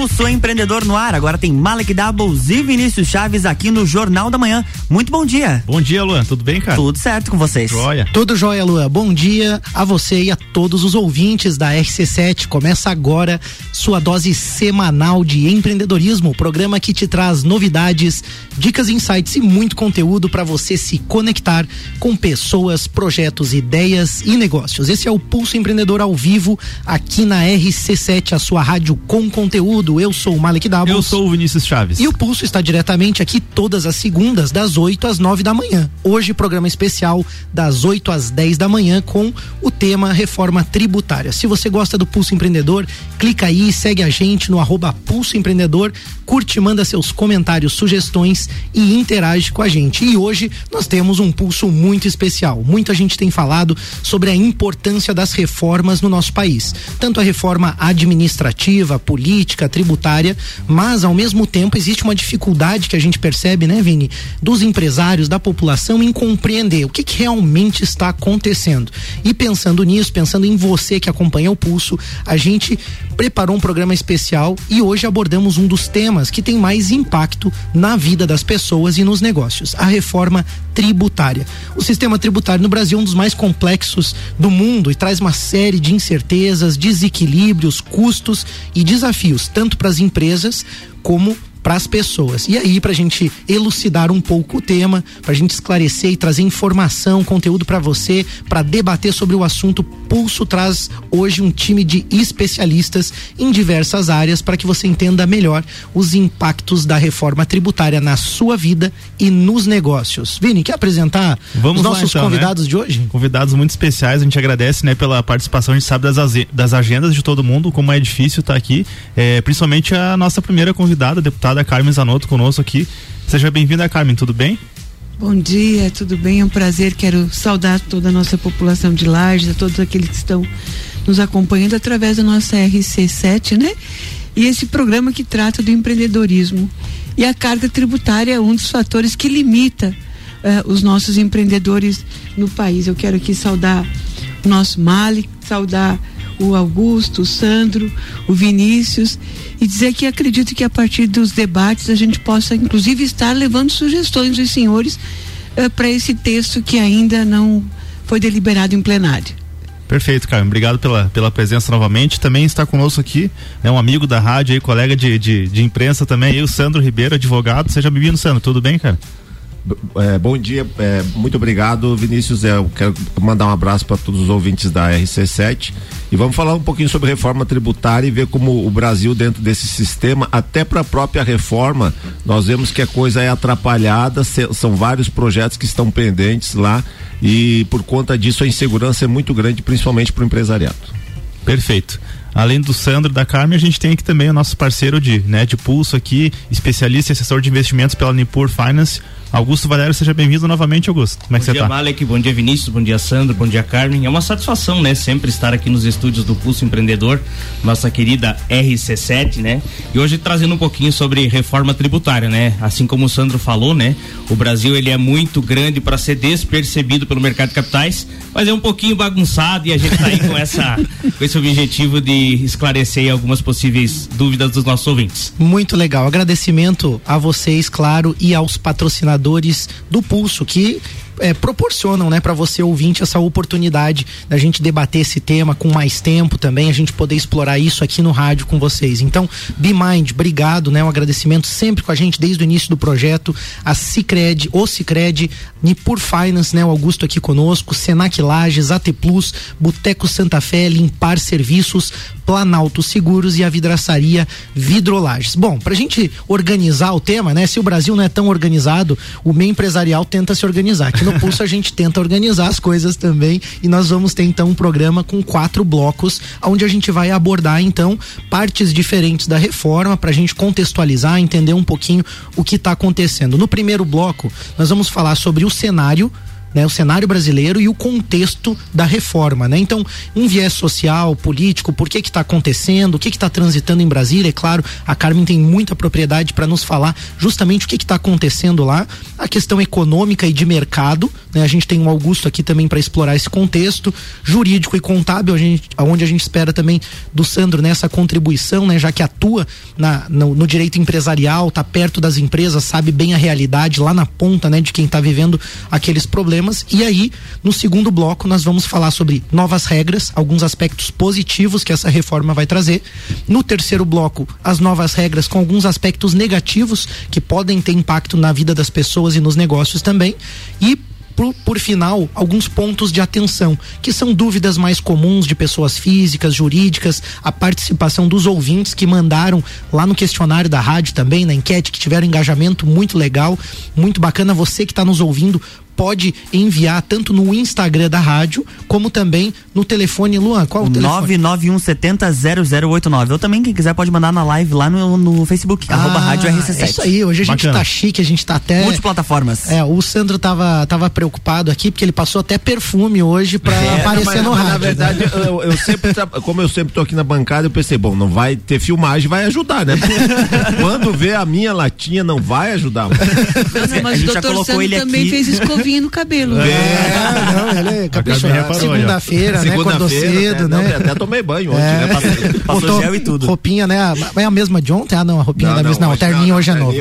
Pulso Empreendedor no ar. Agora tem Malek Doubles e Vinícius Chaves aqui no Jornal da Manhã. Muito bom dia. Bom dia, Luan. Tudo bem, cara? Tudo certo com vocês. Joia. Tudo jóia, Luan. Bom dia a você e a todos os ouvintes da RC7. Começa agora sua dose semanal de empreendedorismo, programa que te traz novidades, dicas, insights e muito conteúdo para você se conectar com pessoas, projetos, ideias e negócios. Esse é o Pulso Empreendedor ao vivo aqui na RC7, a sua rádio com conteúdo. Eu sou o Malek Doubles. Eu sou o Vinícius Chaves. E o Pulso está diretamente aqui todas as segundas, das 8 às 9 da manhã. Hoje, programa especial das 8 às 10 da manhã com o tema reforma tributária. Se você gosta do Pulso Empreendedor, clica aí, segue a gente no arroba Pulso Empreendedor, curte, manda seus comentários, sugestões e interage com a gente. E hoje nós temos um pulso muito especial. Muita gente tem falado sobre a importância das reformas no nosso país. Tanto a reforma administrativa, política, tributária, mas ao mesmo tempo existe uma dificuldade que a gente percebe, né, Vini, dos empresários, da população em compreender o que, que realmente está acontecendo. E pensando nisso, pensando em você que acompanha o pulso, a gente preparou um programa especial e hoje abordamos um dos temas que tem mais impacto na vida das pessoas e nos negócios, a reforma tributária. O sistema tributário no Brasil é um dos mais complexos do mundo e traz uma série de incertezas, desequilíbrios, custos e desafios, tanto para as empresas como para as pessoas. E aí, para a gente elucidar um pouco o tema, para a gente esclarecer e trazer informação, conteúdo para você, para debater sobre o assunto, Pulso traz hoje um time de especialistas em diversas áreas para que você entenda melhor os impactos da reforma tributária na sua vida e nos negócios. Vini, quer apresentar Vamos os lá, nossos então, convidados né? de hoje? Convidados muito especiais, a gente agradece, né, pela participação, a gente sabe das, das agendas de todo mundo, como é difícil estar aqui, é, principalmente a nossa primeira convidada, a deputada Carmen Zanotto conosco aqui. Seja bem-vinda, Carmen, tudo bem? Bom dia, tudo bem? É um prazer. Quero saudar toda a nossa população de Lages, a todos aqueles que estão nos acompanhando através da nossa RC7, né? E esse programa que trata do empreendedorismo. E a carga tributária é um dos fatores que limita eh, os nossos empreendedores no país. Eu quero aqui saudar o nosso Mali, saudar o Augusto, o Sandro, o Vinícius e dizer que acredito que a partir dos debates a gente possa inclusive estar levando sugestões dos senhores para esse texto que ainda não foi deliberado em plenário. Perfeito, Carmen. Obrigado pela, pela presença novamente. Também está conosco aqui, né, um amigo da rádio aí, colega de, de, de imprensa também, eu, Sandro Ribeiro, advogado. Seja bem-vindo, Sandro. Tudo bem, cara? É, bom dia, é, muito obrigado, Vinícius. Eu quero mandar um abraço para todos os ouvintes da RC7 e vamos falar um pouquinho sobre reforma tributária e ver como o Brasil, dentro desse sistema, até para a própria reforma, nós vemos que a coisa é atrapalhada, se, são vários projetos que estão pendentes lá e por conta disso a insegurança é muito grande, principalmente para o empresariado. Perfeito. Além do Sandro da Carmen, a gente tem aqui também o nosso parceiro de, né, de pulso aqui, especialista e assessor de investimentos pela Nipur Finance, Augusto Valério, seja bem-vindo novamente, Augusto. Como é que bom você dia, tá? Malek, bom dia, Vinícius, bom dia, Sandro, bom dia, Carmen. É uma satisfação, né, sempre estar aqui nos estúdios do Pulso Empreendedor, nossa querida RC7, né? E hoje trazendo um pouquinho sobre reforma tributária, né? Assim como o Sandro falou, né? O Brasil ele é muito grande para ser despercebido pelo mercado de capitais, mas é um pouquinho bagunçado e a gente tá aí com essa com esse objetivo de esclarecer algumas possíveis dúvidas dos nossos ouvintes. Muito legal. Agradecimento a vocês, claro, e aos patrocinadores do Pulso que é, proporcionam, né, para você ouvinte essa oportunidade da gente debater esse tema com mais tempo também, a gente poder explorar isso aqui no rádio com vocês. Então, BeMind, obrigado, né, um agradecimento sempre com a gente desde o início do projeto, a Cicred, o Cicred, Nipur Finance, né, o Augusto aqui conosco, Senac Lages, AT Plus, Boteco Santa Fé, Limpar Serviços, Planalto Seguros e a vidraçaria Vidrolages. Bom, pra gente organizar o tema, né, se o Brasil não é tão organizado, o meio empresarial tenta se organizar. Aqui no Pulso a gente tenta organizar as coisas também e nós vamos ter então um programa com quatro blocos, onde a gente vai abordar então partes diferentes da reforma para a gente contextualizar, entender um pouquinho o que está acontecendo. No primeiro bloco, nós vamos falar sobre o cenário né, o cenário brasileiro e o contexto da reforma, né? Então, um viés social, político, por que que está acontecendo, o que que está transitando em Brasília, é claro, a Carmen tem muita propriedade para nos falar justamente o que que está acontecendo lá, a questão econômica e de mercado, Né? A gente tem um Augusto aqui também para explorar esse contexto jurídico e contábil, a gente, onde a gente espera também do Sandro nessa contribuição, né? Já que atua na, no, no direito empresarial, está perto das empresas, sabe bem a realidade lá na ponta, né? De quem está vivendo aqueles problemas. E aí, no segundo bloco, nós vamos falar sobre novas regras, alguns aspectos positivos que essa reforma vai trazer. No terceiro bloco, as novas regras com alguns aspectos negativos que podem ter impacto na vida das pessoas e nos negócios também. E por, por, final, alguns pontos de atenção, que são dúvidas mais comuns de pessoas físicas, jurídicas, a participação dos ouvintes que mandaram lá no questionário da rádio também, na enquete, que tiveram engajamento muito legal, muito bacana. Você que está nos ouvindo, pode enviar tanto no Instagram da rádio, como também no telefone, Luan, qual o telefone? 991700089. Ou também, quem quiser, pode mandar na live lá no, no Facebook, ah, arroba rádio RC7. É isso aí, hoje a gente Bacana. tá chique, a gente tá até... Multiplataformas. É, o Sandro tava, tava preocupado aqui, porque ele passou até perfume hoje pra é, aparecer mas, no mas rádio. Na verdade, né? eu, eu, sempre, como eu sempre tô aqui na bancada, eu pensei, bom, não vai ter filmagem, vai ajudar, né? Quando vê a minha latinha, não vai ajudar. Não, mas o doutor Sandro também aqui. fez escovinha no cabelo. É, é não, ele é caprichado. Segunda-feira, né? Acordou cedo, né? né? Até tomei banho ontem, é. né? Passou, passou gel e tudo. Roupinha, né? É a mesma de ontem? Ah, não, a roupinha não, da mesma. Não, o terninho hoje é novo.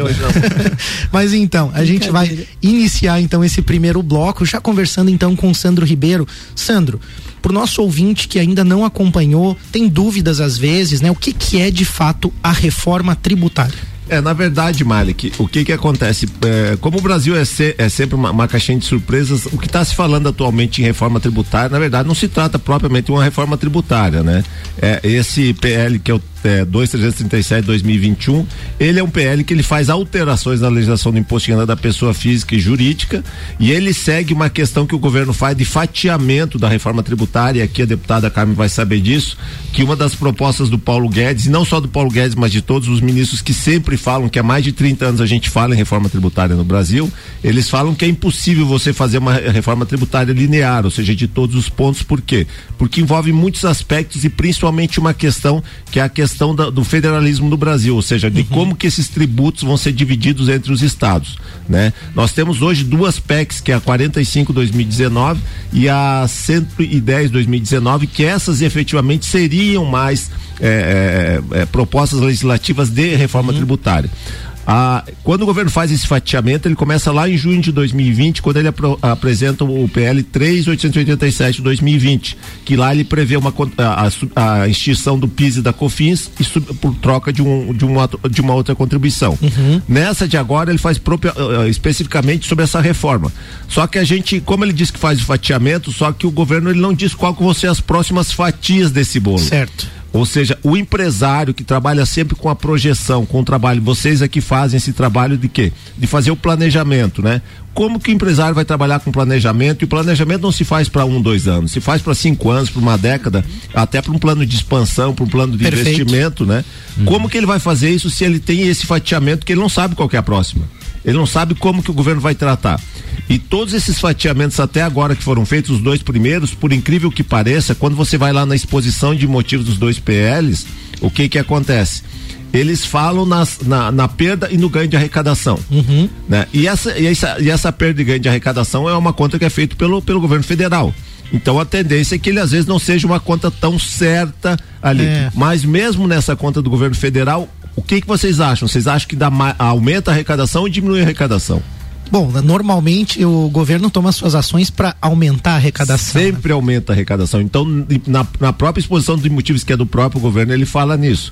Mas então, a gente vai iniciar então esse primeiro bloco, já conversando então com o Sandro Ribeiro. Sandro, pro nosso ouvinte que ainda não acompanhou, tem dúvidas às vezes, né? O que que é de fato a reforma tributária? É, na verdade, Malik, o que que acontece? É, como o Brasil é, ser, é sempre uma, uma, caixinha de surpresas, o que está se falando atualmente em reforma tributária, na verdade, não se trata propriamente de uma reforma tributária, né? É, esse PL que é o é, 2337 2021, ele é um PL que ele faz alterações na legislação do imposto de renda da pessoa física e jurídica. E ele segue uma questão que o governo faz de fatiamento da reforma tributária, e aqui a deputada Carmen vai saber disso, que uma das propostas do Paulo Guedes, e não só do Paulo Guedes, mas de todos os ministros que sempre falam que há mais de 30 anos a gente fala em reforma tributária no Brasil, eles falam que é impossível você fazer uma reforma tributária linear, ou seja, de todos os pontos, por quê? Porque envolve muitos aspectos e principalmente uma questão que é a questão questão da, do federalismo no Brasil, ou seja, de uhum. como que esses tributos vão ser divididos entre os estados, né? Nós temos hoje duas PECs, que é a 45 2019 e a 110 2019, que essas efetivamente seriam mais é, é, é, propostas legislativas de reforma uhum. tributária. Ah, quando o governo faz esse fatiamento, ele começa lá em junho de 2020, quando ele apro, apresenta o PL 3887 de 2020, que lá ele prevê uma, a, a, extinção do PIS e da COFINS e sub, por troca de, um, de, uma, de uma outra contribuição. Uhum. Nessa de agora, ele faz própria, uh, especificamente sobre essa reforma. Só que a gente, como ele diz que faz o fatiamento, só que o governo ele não diz qual vão ser as próximas fatias desse bolo. Certo. Ou seja, o empresário que trabalha sempre com a projeção, com o trabalho, vocês aqui fazem esse trabalho de quê? De fazer o planejamento, né? Como que o empresário vai trabalhar com planejamento? E o planejamento não se faz para um, dois anos, se faz para cinco anos, para uma década, até para um plano de expansão, para um plano de Perfeito. investimento, né? Hum. Como que ele vai fazer isso se ele tem esse fatiamento que ele não sabe qual é a próxima? Ele não sabe como que o governo vai tratar. E todos esses fatiamentos até agora que foram feitos, os dois primeiros, por incrível que pareça, quando você vai lá na exposição de motivos dos dois PLs, o que que acontece? Eles falam nas, na, na perda e no ganho de arrecadação. Uhum. Né? E, essa, e, essa, e essa perda e ganho de arrecadação é uma conta que é feita pelo, pelo governo federal. Então a tendência é que ele às vezes não seja uma conta tão certa ali. É. Mas mesmo nessa conta do governo federal, o que, que vocês acham? Vocês acham que dá, aumenta a arrecadação ou diminui a arrecadação? Bom, normalmente o governo toma suas ações para aumentar a arrecadação. Sempre né? aumenta a arrecadação. Então, na, na, própria exposição de motivos que é do próprio governo, ele fala nisso.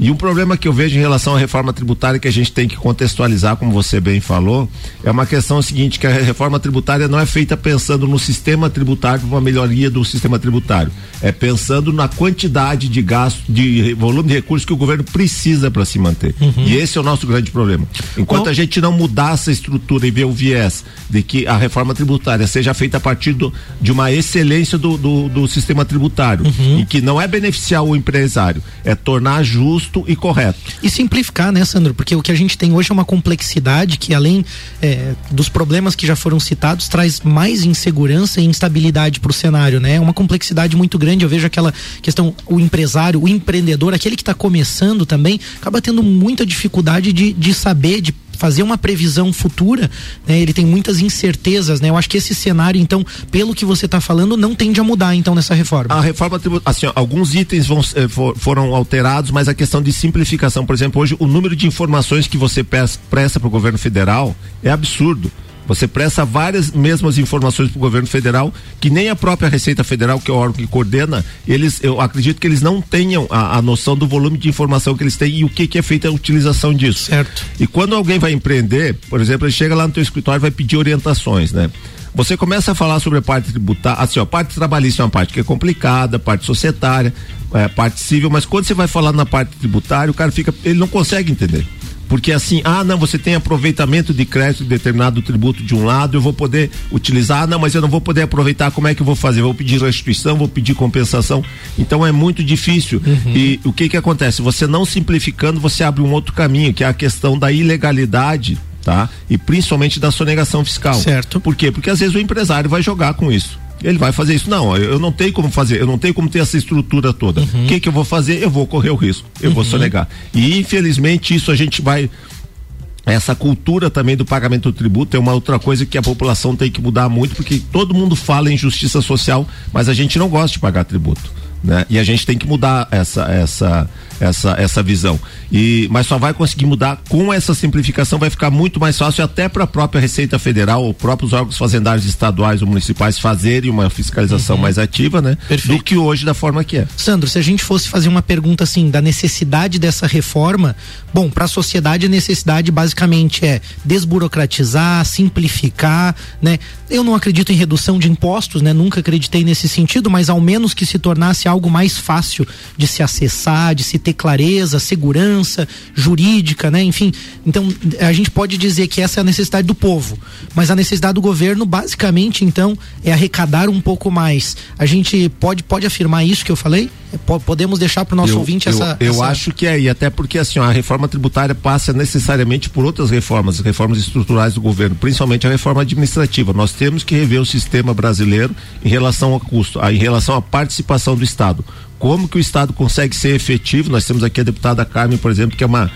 E um problema que eu vejo em relação à reforma tributária que a gente tem que contextualizar, como você bem falou, é uma questão seguinte, que a reforma tributária não é feita pensando no sistema tributário para uma melhoria do sistema tributário. É pensando na quantidade de gasto, de volume de recursos que o governo precisa para se manter. Uhum. E esse é o nosso grande problema. Enquanto Bom, a gente não mudar essa estrutura e o viés de que a reforma tributária seja feita a partir do, de uma excelência do, do, do sistema tributário, uhum. e que não é beneficiar o empresário, é tornar justo justo e correto. E simplificar, né, Sandro? Porque o que a gente tem hoje é uma complexidade que, além é, dos problemas que já foram citados, traz mais insegurança e instabilidade para o cenário, né? É uma complexidade muito grande. Eu vejo aquela questão, o empresário, o empreendedor, aquele que está começando também, acaba tendo muita dificuldade de, de saber, de fazer uma previsão futura, né, ele tem muitas incertezas, né? Eu acho que esse cenário, então, pelo que você está falando, não tende a mudar, então, nessa reforma. A reforma tributária, assim, ó, alguns itens vão, eh, for, foram alterados, mas a questão de simplificação, por exemplo, hoje o número de informações que você presta para o governo federal é absurdo. Você presta várias mesmas informações para o governo federal que nem a própria Receita Federal, que é o órgão que coordena, eles, eu acredito que eles não tenham a, a noção do volume de informação que eles têm e o que, que é feita a utilização disso. Certo. E quando alguém vai empreender, por exemplo, ele chega lá no teu escritório e vai pedir orientações, né? Você começa a falar sobre a parte tributária, assim, ó, a parte trabalhista é uma parte que é complicada, parte societária, é, parte civil, mas quando você vai falar na parte tributária, o cara fica, ele não consegue entender. Porque assim, ah, não, você tem aproveitamento de crédito de determinado tributo de um lado, eu vou poder utilizar, ah, não, mas eu não vou poder aproveitar, como é que eu vou fazer? vou pedir restituição, vou pedir compensação. Então é muito difícil. Uhum. E o que que acontece? Você não simplificando, você abre um outro caminho, que é a questão da ilegalidade tá? E principalmente da sonegação fiscal. Certo. Por quê? Porque às vezes o empresário vai jogar com isso. Ele vai fazer isso. Não, eu não tenho como fazer, eu não tenho como ter essa estrutura toda. O uhum. que que eu vou fazer? Eu vou correr o risco, eu uhum. vou sonegar. E infelizmente isso a gente vai essa cultura também do pagamento do tributo é uma outra coisa que a população tem que mudar muito, porque todo mundo fala em justiça social, mas a gente não gosta de pagar tributo. Né? E a gente tem que mudar essa, essa, essa, essa visão. E, mas só vai conseguir mudar com essa simplificação, vai ficar muito mais fácil até para a própria Receita Federal, ou próprios órgãos fazendários estaduais ou municipais fazerem uma fiscalização uhum. mais ativa, né? Perfeito. Do que hoje da forma que é. Sandro, se a gente fosse fazer uma pergunta assim da necessidade dessa reforma, bom, para a sociedade a necessidade basicamente é desburocratizar, simplificar, né? Eu não acredito em redução de impostos, né? Nunca acreditei nesse sentido, mas ao menos que se tornasse algo mais fácil de se acessar, de se ter clareza, segurança jurídica, né? Enfim, então a gente pode dizer que essa é a necessidade do povo, mas a necessidade do governo, basicamente, então, é arrecadar um pouco mais. A gente pode pode afirmar isso que eu falei? Podemos deixar para o nosso eu, ouvinte eu, essa. Eu essa... acho que é, e até porque assim, a reforma tributária passa necessariamente por outras reformas, reformas estruturais do governo, principalmente a reforma administrativa. Nós temos que rever o sistema brasileiro em relação ao custo, em relação à participação do Estado como que o Estado consegue ser efetivo. Nós temos aqui a deputada Carmen, por exemplo, que é uma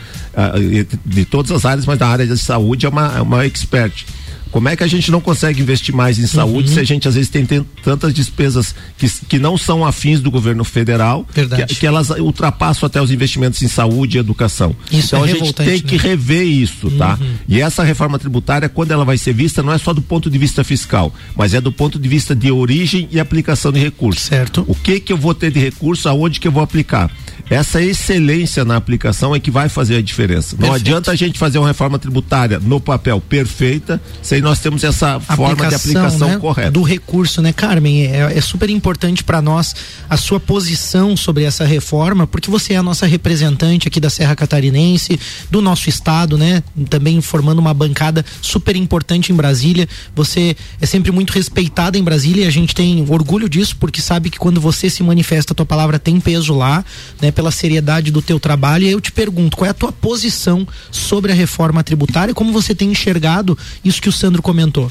de todas as áreas, mas na área de saúde é uma, é uma expert como é que a gente não consegue investir mais em saúde uhum. se a gente às vezes tem, tem tantas despesas que, que não são afins do governo federal, que, que, elas ultrapassam até os investimentos em saúde e educação. Isso então é a gente tem né? que rever isso, tá? Uhum. E essa reforma tributária, quando ela vai ser vista, não é só do ponto de vista fiscal, mas é do ponto de vista de origem e aplicação de recursos. Certo. O que que eu vou ter de recurso, aonde que eu vou aplicar? Essa excelência na aplicação é que vai fazer a diferença. Perfeito. Não adianta a gente fazer uma reforma tributária no papel perfeita, sem nós temos essa aplicação, forma de aplicação né? correta. Do recurso, né, Carmen? É, é super importante para nós a sua posição sobre essa reforma, porque você é a nossa representante aqui da Serra Catarinense, do nosso estado, né? Também formando uma bancada super importante em Brasília. Você é sempre muito respeitada em Brasília e a gente tem orgulho disso, porque sabe que quando você se manifesta, a tua palavra tem peso lá, né? Pela seriedade do teu trabalho. E eu te pergunto, qual é a tua posição sobre a reforma tributária? Como você tem enxergado isso que o Sandro comentou?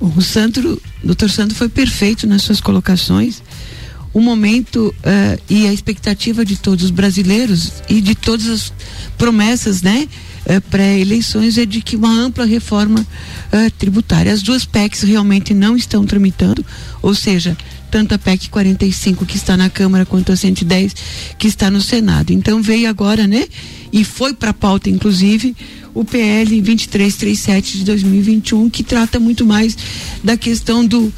O Sandro, doutor Sandro foi perfeito nas suas colocações. O momento uh, e a expectativa de todos os brasileiros e de todas as promessas, né? Uh, pré-eleições é de que uma ampla reforma uh, tributária. As duas PECs realmente não estão tramitando, ou seja, tanto a PEC 45 que está na Câmara quanto a 110 que está no Senado. Então veio agora, né? E foi para a pauta, inclusive, o PL 2337 de 2021, que trata muito mais da questão do,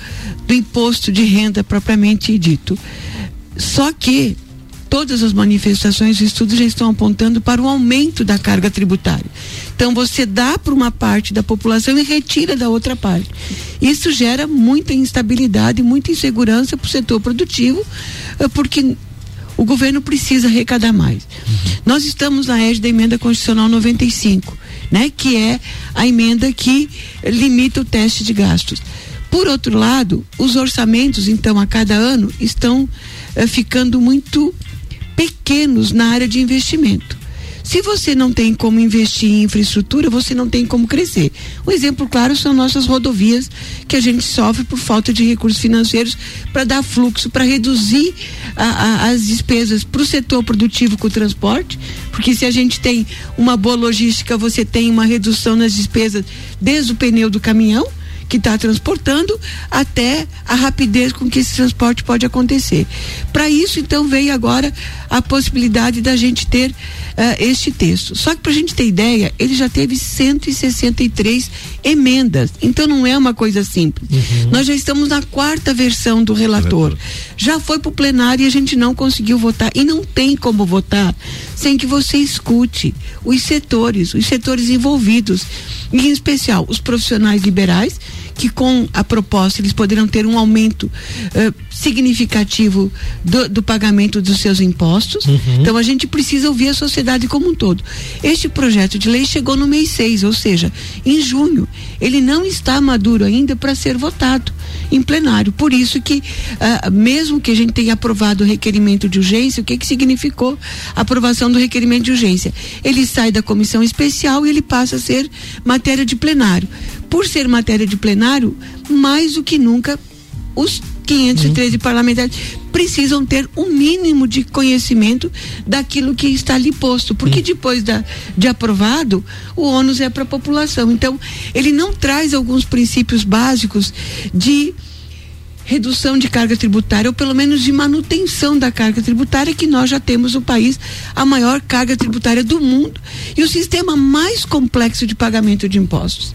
do imposto de renda propriamente dito. Só que todas as manifestações e estudos já estão apontando para o aumento da carga tributária. Então você dá para uma parte da população e retira da outra parte. Isso gera muita instabilidade, muita insegurança para o setor produtivo, eh, porque o governo precisa arrecadar mais. Uhum. Nós estamos na égide da emenda constitucional 95, né, que é a emenda que limita o teste de gastos. Por outro lado, os orçamentos, então, a cada ano estão eh, ficando muito pequenos na área de investimento. Se você não tem como investir em infraestrutura, você não tem como crescer. Um exemplo claro são nossas rodovias, que a gente sofre por falta de recursos financeiros para dar fluxo, para reduzir a, a, as despesas para o setor produtivo com o transporte, porque se a gente tem uma boa logística, você tem uma redução nas despesas desde o pneu do caminhão que está transportando até a rapidez com que esse transporte pode acontecer. Para isso, então, veio agora a possibilidade da gente ter uh, este texto. Só que para a gente ter ideia, ele já teve 163 emendas. Então não é uma coisa simples. Uhum. Nós já estamos na quarta versão do relator. Já foi para o plenário e a gente não conseguiu votar. E não tem como votar sem que você escute os setores, os setores envolvidos, em especial os profissionais liberais que com a proposta eles poderão ter um aumento uh, significativo do, do, pagamento dos seus impostos. Uhum. Então a gente precisa ouvir a sociedade como um todo. Este projeto de lei chegou no mês 6, ou seja, em junho. Ele não está maduro ainda para ser votado em plenário. Por isso que, uh, mesmo que a gente tenha aprovado o requerimento de urgência, o que, que significou a aprovação do requerimento de urgência? Ele sai da comissão especial e ele passa a ser matéria de plenário. Por ser matéria de plenário, mais do que nunca, os 513 uhum. parlamentares precisam ter um mínimo de conhecimento daquilo que está ali posto, porque depois da, de aprovado, o ônus é para a população. Então, ele não traz alguns princípios básicos de redução de carga tributária, ou pelo menos de manutenção da carga tributária, que nós já temos no país a maior carga tributária do mundo e o sistema mais complexo de pagamento de impostos.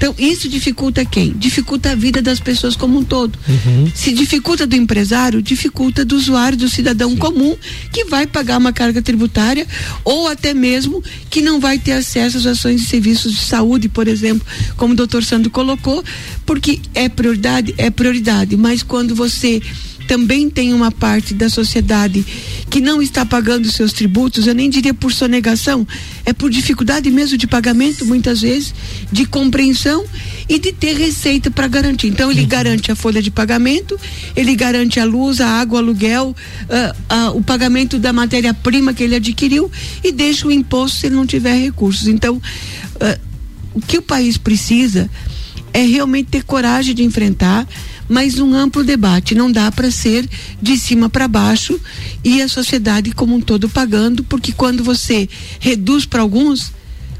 Então, isso dificulta quem? Dificulta a vida das pessoas como um todo. Uhum. Se dificulta do empresário, dificulta do usuário, do cidadão Sim. comum, que vai pagar uma carga tributária ou até mesmo que não vai ter acesso às ações de serviços de saúde, por exemplo, como o doutor Sandro colocou, porque é prioridade, é prioridade, mas quando você também tem uma parte da sociedade que não está pagando seus tributos, eu nem diria por sonegação, é por dificuldade mesmo de pagamento, muitas vezes, de compreensão e de ter receita para garantir. Então, ele garante a folha de pagamento, ele garante a luz, a água, o aluguel, uh, uh, o pagamento da matéria-prima que ele adquiriu e deixa o imposto se ele não tiver recursos. Então, uh, o que o país precisa é realmente ter coragem de enfrentar mas um amplo debate. Não dá para ser de cima para baixo e a sociedade como um todo pagando, porque quando você reduz para alguns,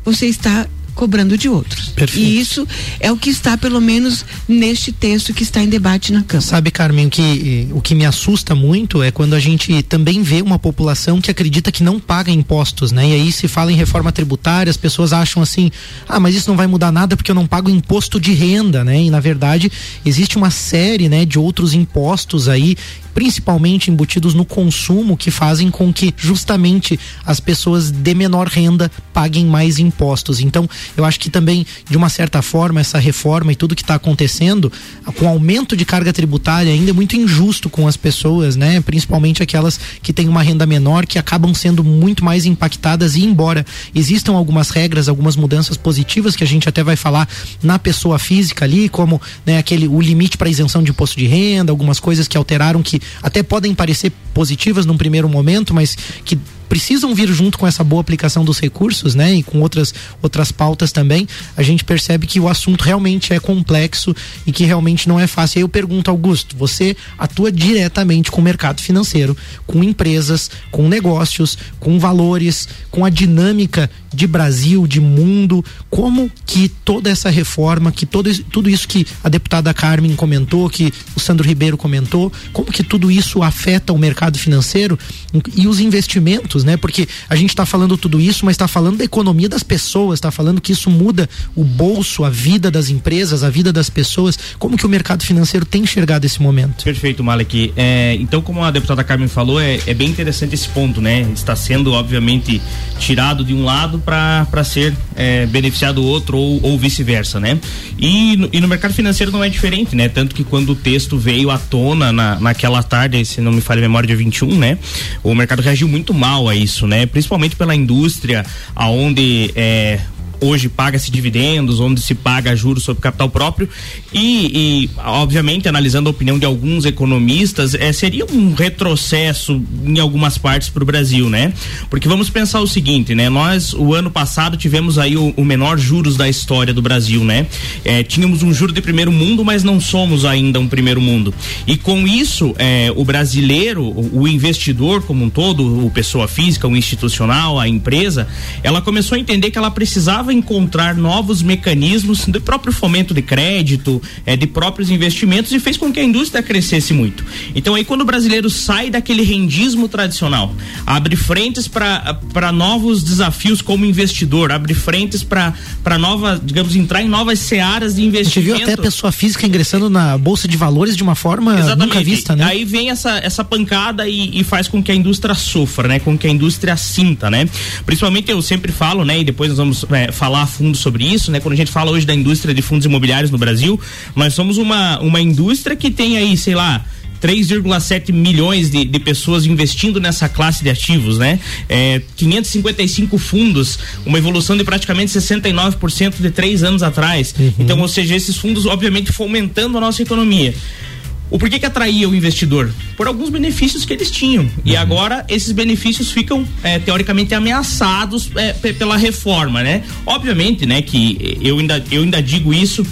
você está cobrando de outros. Perfeito. E isso é o que está, pelo menos, neste texto que está em debate na Câmara. Sabe, Carmen, o que, o que me assusta muito é quando a gente também vê uma população que acredita que não paga impostos, né? E aí se fala em reforma tributária, as pessoas acham assim, ah, mas isso não vai mudar nada porque eu não pago imposto de renda, né? E na verdade existe uma série, né, de outros impostos aí principalmente embutidos no consumo, que fazem com que justamente as pessoas de menor renda paguem mais impostos. Então, eu acho que também, de uma certa forma, essa reforma e tudo que está acontecendo, com aumento de carga tributária, ainda é muito injusto com as pessoas, né? Principalmente aquelas que têm uma renda menor, que acabam sendo muito mais impactadas. E embora existam algumas regras, algumas mudanças positivas que a gente até vai falar na pessoa física ali, como né, aquele o limite para isenção de imposto de renda, algumas coisas que alteraram que até podem parecer positivas num primeiro momento, mas que precisam vir junto com essa boa aplicação dos recursos, né? E com outras, outras pautas também, a gente percebe que o assunto realmente é complexo e que realmente não é fácil. Aí eu pergunto, Augusto, você atua diretamente com o mercado financeiro, com empresas, com negócios, com valores, com a dinâmica de Brasil, de mundo, como que toda essa reforma, que todo, tudo isso que a deputada Carmen comentou, que o Sandro Ribeiro comentou, como que tudo isso afeta o mercado financeiro e os investimentos né? Porque a gente está falando tudo isso, mas está falando da economia das pessoas, está falando que isso muda o bolso, a vida das empresas, a vida das pessoas. Como que o mercado financeiro tem enxergado esse momento? Perfeito, Malek. É, então, como a deputada Carmen falou, é, é, bem interessante esse ponto, né? Está sendo, obviamente, tirado de um lado para ser é, beneficiado o outro ou, ou vice-versa, né? E no, e no mercado financeiro não é diferente, né? Tanto que quando o texto veio à tona na, naquela tarde, se não me falha a memória, dia 21, né? O mercado reagiu muito mal isso, né? Principalmente pela indústria, aonde é, hoje paga-se dividendos, onde se paga juros sobre capital próprio e, e obviamente analisando a opinião de alguns economistas, é, seria um retrocesso em algumas partes para o Brasil, né? Porque vamos pensar o seguinte, né? Nós o ano passado tivemos aí o, o menor juros da história do Brasil, né? É, tínhamos um juro de primeiro mundo, mas não somos ainda um primeiro mundo. E com isso, é, o brasileiro, o, investidor como um todo, o pessoa física, o institucional, a empresa, ela começou a entender que ela precisava encontrar novos mecanismos do próprio fomento de crédito, é, de próprios investimentos e fez com que a indústria crescesse muito. Então aí quando o brasileiro sai daquele rendismo tradicional, abre frentes para novos desafios como investidor, abre frentes para novas, digamos, entrar em novas searas de investimento. A gente viu até pessoa física ingressando na bolsa de valores de uma forma Exatamente. nunca vista, né? Aí vem essa, essa pancada e, e faz com que a indústria sofra, né? Com que a indústria sinta, né? Principalmente eu sempre falo, né? E depois nós vamos é, falar a fundo sobre isso, né? Quando a gente fala hoje da indústria de fundos imobiliários no Brasil, nós somos uma, uma indústria que tem aí, sei lá, 3,7 milhões de, de, pessoas investindo nessa classe de ativos, né? É, 555 fundos, uma evolução de praticamente 69% de três anos atrás. Uhum. Então, ou seja, esses fundos, obviamente, fomentando a nossa economia. O porquê que atraía o investidor? Por alguns benefícios que eles tinham. Uhum. E agora esses benefícios ficam é, teoricamente ameaçados é, pela reforma, né? Obviamente, né, que eu ainda, eu ainda digo isso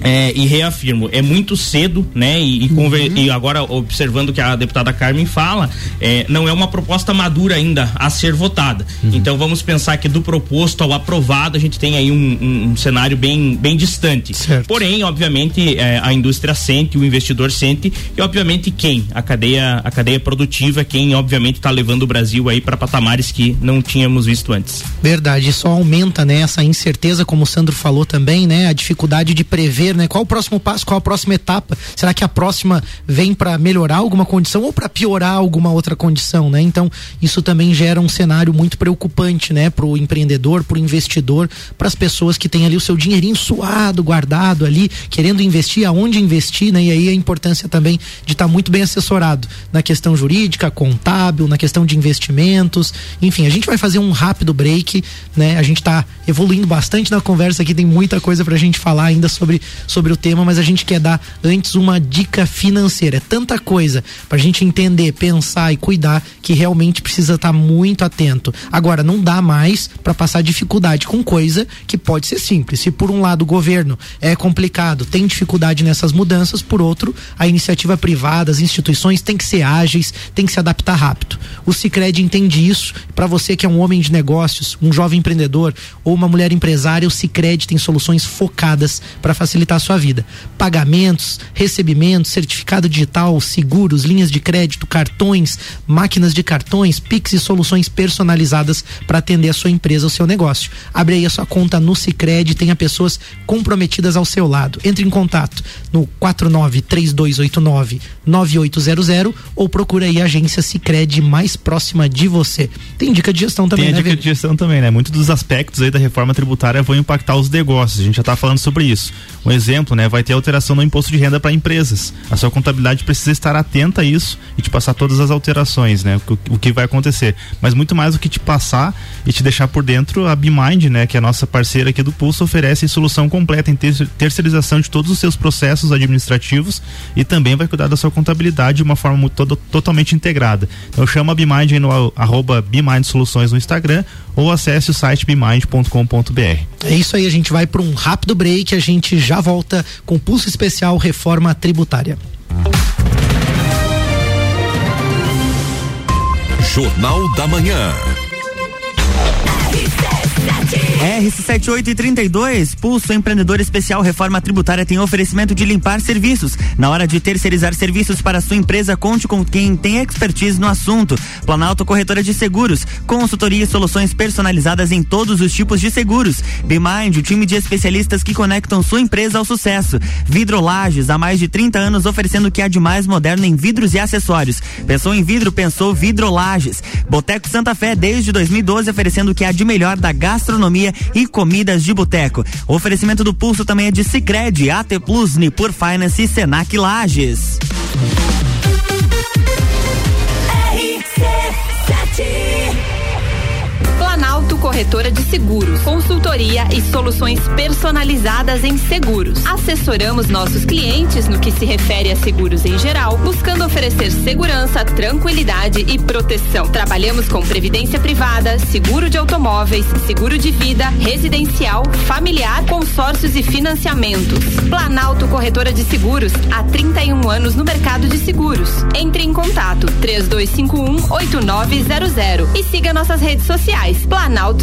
é, e reafirmo, é muito cedo, né? E, e, uhum. e, agora, observando o que a deputada Carmen fala, é, não é uma proposta madura ainda a ser votada. Uhum. Então vamos pensar que do proposto ao aprovado a gente tem aí um, um, um cenário bem, bem distante. Certo. Porém, obviamente, é, a indústria sente, o investidor sente, e obviamente quem? A cadeia, a cadeia produtiva, quem obviamente está levando o Brasil aí para patamares que não tínhamos visto antes. Verdade, só aumenta né, essa incerteza, como o Sandro falou também, né? A dificuldade de prever né? Qual o próximo passo, qual a próxima etapa? Será que a próxima vem para melhorar alguma condição ou para piorar alguma outra condição, né? Então, isso também gera um cenário muito preocupante, né, para o empreendedor, para o investidor, para as pessoas que têm ali o seu dinheirinho suado, guardado ali, querendo investir, aonde investir, né? E aí a importância também de estar tá muito bem assessorado na questão jurídica, contábil, na questão de investimentos. Enfim, a gente vai fazer um rápido break, né? A gente está evoluindo bastante na conversa aqui, tem muita coisa para a gente falar ainda sobre sobre o tema, mas a gente quer dar antes uma dica financeira. É tanta coisa para a gente entender, pensar e cuidar que realmente precisa estar tá muito atento. Agora, não dá mais para passar dificuldade com coisa que pode ser simples. Se por um lado o governo é complicado, tem dificuldade nessas mudanças, por outro, a iniciativa privada, as instituições têm que ser ágeis, tem que se adaptar rápido. O Sicredi entende isso. Para você que é um homem de negócios, um jovem empreendedor ou uma mulher empresária, o Sicredi tem soluções focadas para facilitar facilitar a sua vida. Pagamentos, recebimentos, certificado digital, seguros, linhas de crédito, cartões, máquinas de cartões, Pix e soluções personalizadas para atender a sua empresa, o seu negócio. Abre aí a sua conta no Sicredi, tenha pessoas comprometidas ao seu lado. Entre em contato no 493289 9800 ou procura aí a agência Sicredi mais próxima de você. Tem dica de gestão também, Tem né? Dica de gestão também, né? Muitos dos aspectos aí da reforma tributária vão impactar os negócios. A gente já está falando sobre isso. Um exemplo, né, vai ter alteração no imposto de renda para empresas. A sua contabilidade precisa estar atenta a isso e te passar todas as alterações, né, o, o que vai acontecer. Mas muito mais do que te passar e te deixar por dentro, a BeMind, né, que é a nossa parceira aqui do Pulso, oferece solução completa em ter, terceirização de todos os seus processos administrativos e também vai cuidar da sua contabilidade de uma forma todo, totalmente integrada. Então chama a BeMind no arroba BeMind Soluções no Instagram ou acesse o site bemind.com.br. É isso aí, a gente vai para um rápido break, a gente já volta com Pulso Especial Reforma Tributária. Jornal da Manhã. RC7832, Pulso Empreendedor Especial Reforma Tributária tem oferecimento de limpar serviços. Na hora de terceirizar serviços para sua empresa, conte com quem tem expertise no assunto. Planalto Corretora de Seguros, consultoria e soluções personalizadas em todos os tipos de seguros. Bmind, o time de especialistas que conectam sua empresa ao sucesso. Vidrolages, há mais de 30 anos oferecendo o que há de mais moderno em vidros e acessórios. Pensou em vidro, pensou Vidrolages. Boteco Santa Fé, desde 2012, oferecendo o que há de melhor da gastronomia e comidas de boteco. O oferecimento do pulso também é de Sicredi, AT Plus, Nipur Finance e Senac Lages. Corretora de Seguros, consultoria e soluções personalizadas em seguros. Assessoramos nossos clientes no que se refere a seguros em geral, buscando oferecer segurança, tranquilidade e proteção. Trabalhamos com previdência privada, seguro de automóveis, seguro de vida, residencial, familiar, consórcios e financiamentos. Planalto Corretora de Seguros, há 31 anos no mercado de seguros. Entre em contato 3251 8900 e siga nossas redes sociais. Planalto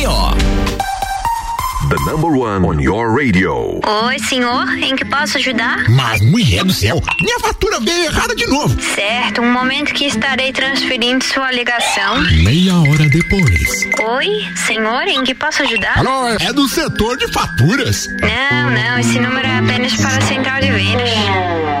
BPO. The number one on your radio. Oi, senhor, em que posso ajudar? Mas, mulher do céu, minha fatura veio errada de novo. Certo, um momento que estarei transferindo sua ligação. Meia hora depois. Oi, senhor, em que posso ajudar? Alô, é do setor de faturas. Não, não, esse número é apenas para a central de vendas.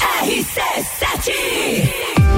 RC7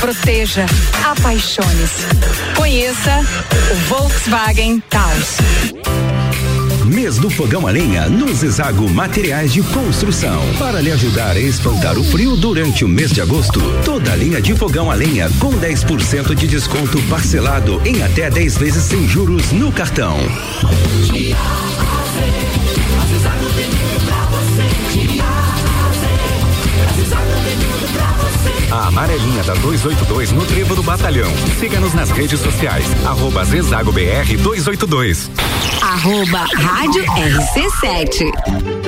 proteja, apaixone-se. Conheça o Volkswagen Taos. Mês do fogão a lenha no Zezago Materiais de Construção. Para lhe ajudar a espantar o frio durante o mês de agosto, toda a linha de fogão a lenha com 10% de desconto parcelado em até 10 vezes sem juros no cartão. Amarelinha da 282 no Trevo do Batalhão. Siga-nos nas redes sociais. Arroba Zezago BR 282. Arroba Rádio RC7.